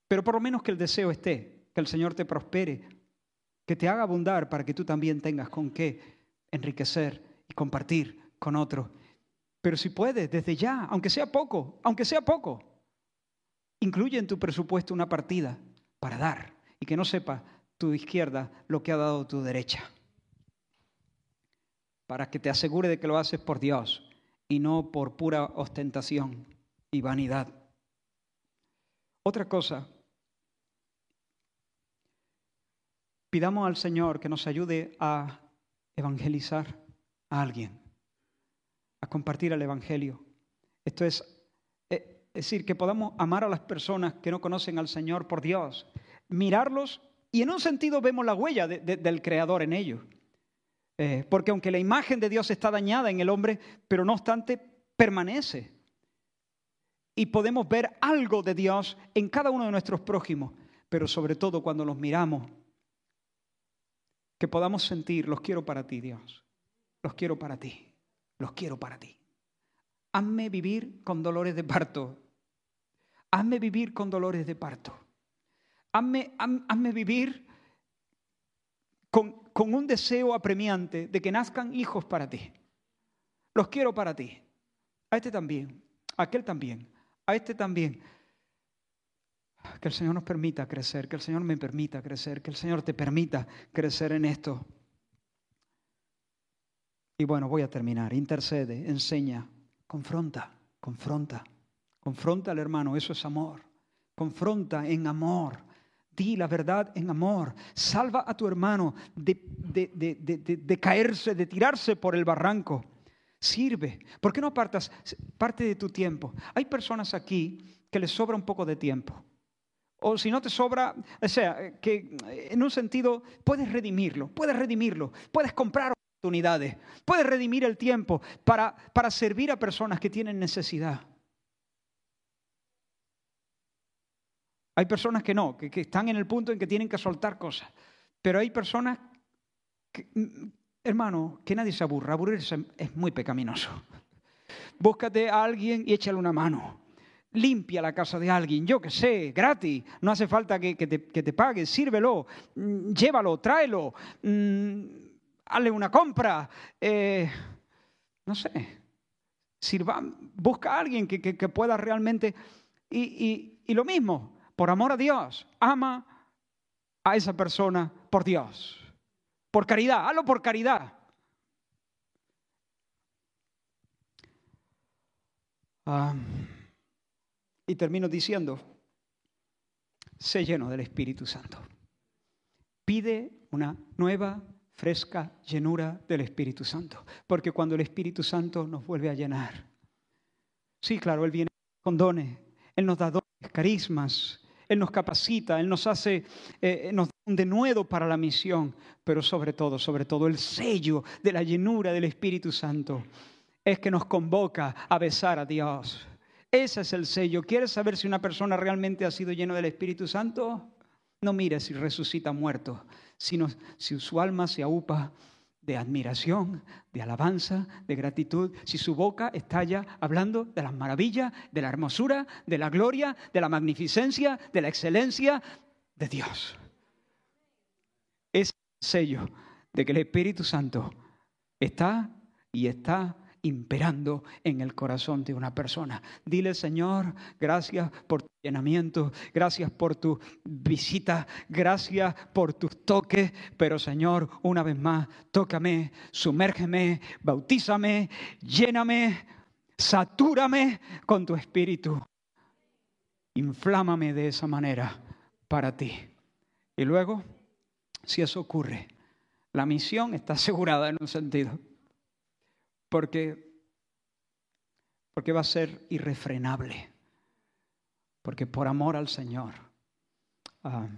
Pero por lo menos que el deseo esté que el Señor te prospere, que te haga abundar para que tú también tengas con qué enriquecer y compartir con otros. Pero si puedes, desde ya, aunque sea poco, aunque sea poco, incluye en tu presupuesto una partida para dar y que no sepa tu izquierda lo que ha dado tu derecha. Para que te asegure de que lo haces por Dios y no por pura ostentación y vanidad. Otra cosa Pidamos al Señor que nos ayude a evangelizar a alguien, a compartir el Evangelio. Esto es, es decir, que podamos amar a las personas que no conocen al Señor por Dios, mirarlos y en un sentido vemos la huella del Creador en ellos. Eh, porque aunque la imagen de Dios está dañada en el hombre, pero no obstante permanece. Y podemos ver algo de Dios en cada uno de nuestros prójimos, pero sobre todo cuando los miramos que podamos sentir, los quiero para ti, Dios. Los quiero para ti. Los quiero para ti. hazme vivir con dolores de parto. Hazme vivir con dolores de parto. Hazme, hazme vivir con, con un deseo apremiante de que nazcan hijos para ti. Los quiero para ti. A este también, a aquel también, a este también. Que el Señor nos permita crecer, que el Señor me permita crecer, que el Señor te permita crecer en esto. Y bueno, voy a terminar. Intercede, enseña, confronta, confronta. Confronta al hermano, eso es amor. Confronta en amor. Di la verdad en amor. Salva a tu hermano de, de, caerse, de tirarse por el barranco. Sirve. ¿Por qué no apartas parte de tu tiempo? Hay personas aquí que les sobra un poco de tiempo. O si no te sobra, o sea, que en un sentido puedes redimirlo, puedes redimirlo, puedes comprar oportunidades, puedes redimir el tiempo para, para servir a personas que tienen necesidad. Hay personas que no, que, están en el punto en que tienen que soltar cosas. Pero hay personas que, mm, hermano, que nadie se aburra. Aburrirse es muy pecaminoso. Búscate a alguien y échale una mano. Limpia la casa de alguien, yo que sé, gratis. No hace falta que, te, que pagues, sírvelo, mm, llévalo, tráelo, mm, hazle una compra. Eh, no sé. Sirva, busca a alguien que, pueda realmente. y lo mismo, por amor a Dios, ama a esa persona por Dios. Por caridad, hazlo por caridad. y termino diciendo, sé lleno del Espíritu Santo. Pide una nueva, fresca llenura del Espíritu Santo. Porque cuando el Espíritu Santo nos vuelve a llenar, sí, claro, Él viene con dones, Él nos da dones, carismas, él nos capacita, Él nos hace, eh, nos da un denuedo para la misión, pero sobre todo, sobre todo, el sello de la llenura del Espíritu Santo es que nos convoca a besar a Dios. Ese es el sello. ¿Quieres saber si una persona realmente ha sido lleno del Espíritu Santo? No mires si resucita muerto, sino si su alma se aupa de admiración, de alabanza, de gratitud, si su boca está ya hablando de las maravillas, de la hermosura, de la gloria, de la magnificencia, de la excelencia de Dios. Es sello de que el Espíritu Santo está y está imperando en el corazón de una persona. Dile, Señor, gracias por tu llenamiento, gracias por tu visita, gracias por tus toques, pero Señor, una vez más, tócame, sumérgeme, bautízame, lléname, satúrame con tu espíritu. Inflámame de esa manera para ti. Y luego, si eso ocurre, la misión está asegurada en un sentido porque, porque va a ser irrefrenable, porque por amor al Señor ah,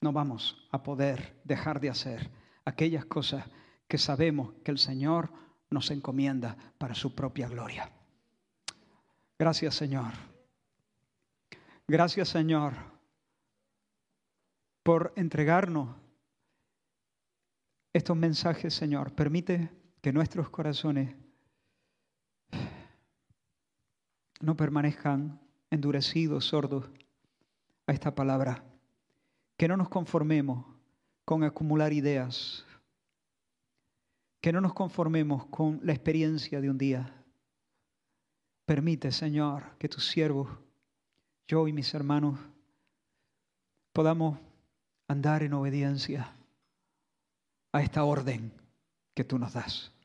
no vamos a poder dejar de hacer aquellas cosas que sabemos que el Señor nos encomienda para su propia gloria. Gracias Señor. Gracias Señor por entregarnos estos mensajes, Señor. Permite que nuestros corazones no permanezcan endurecidos, sordos a esta palabra. Que no nos conformemos con acumular ideas. Que no nos conformemos con la experiencia de un día. Permite, Señor, que tus siervos, yo y mis hermanos, podamos andar en obediencia a esta orden que tú nos das.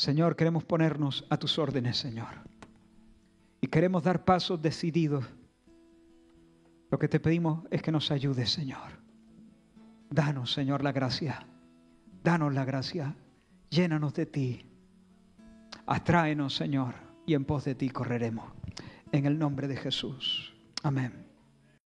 Señor, queremos ponernos a tus órdenes, Señor. Y queremos dar pasos decididos. Lo que te pedimos es que nos ayudes, Señor. Danos, Señor, la gracia. Danos la gracia. Llénanos de ti. Atráenos, Señor, y en pos de ti correremos. En el nombre de Jesús. Amén.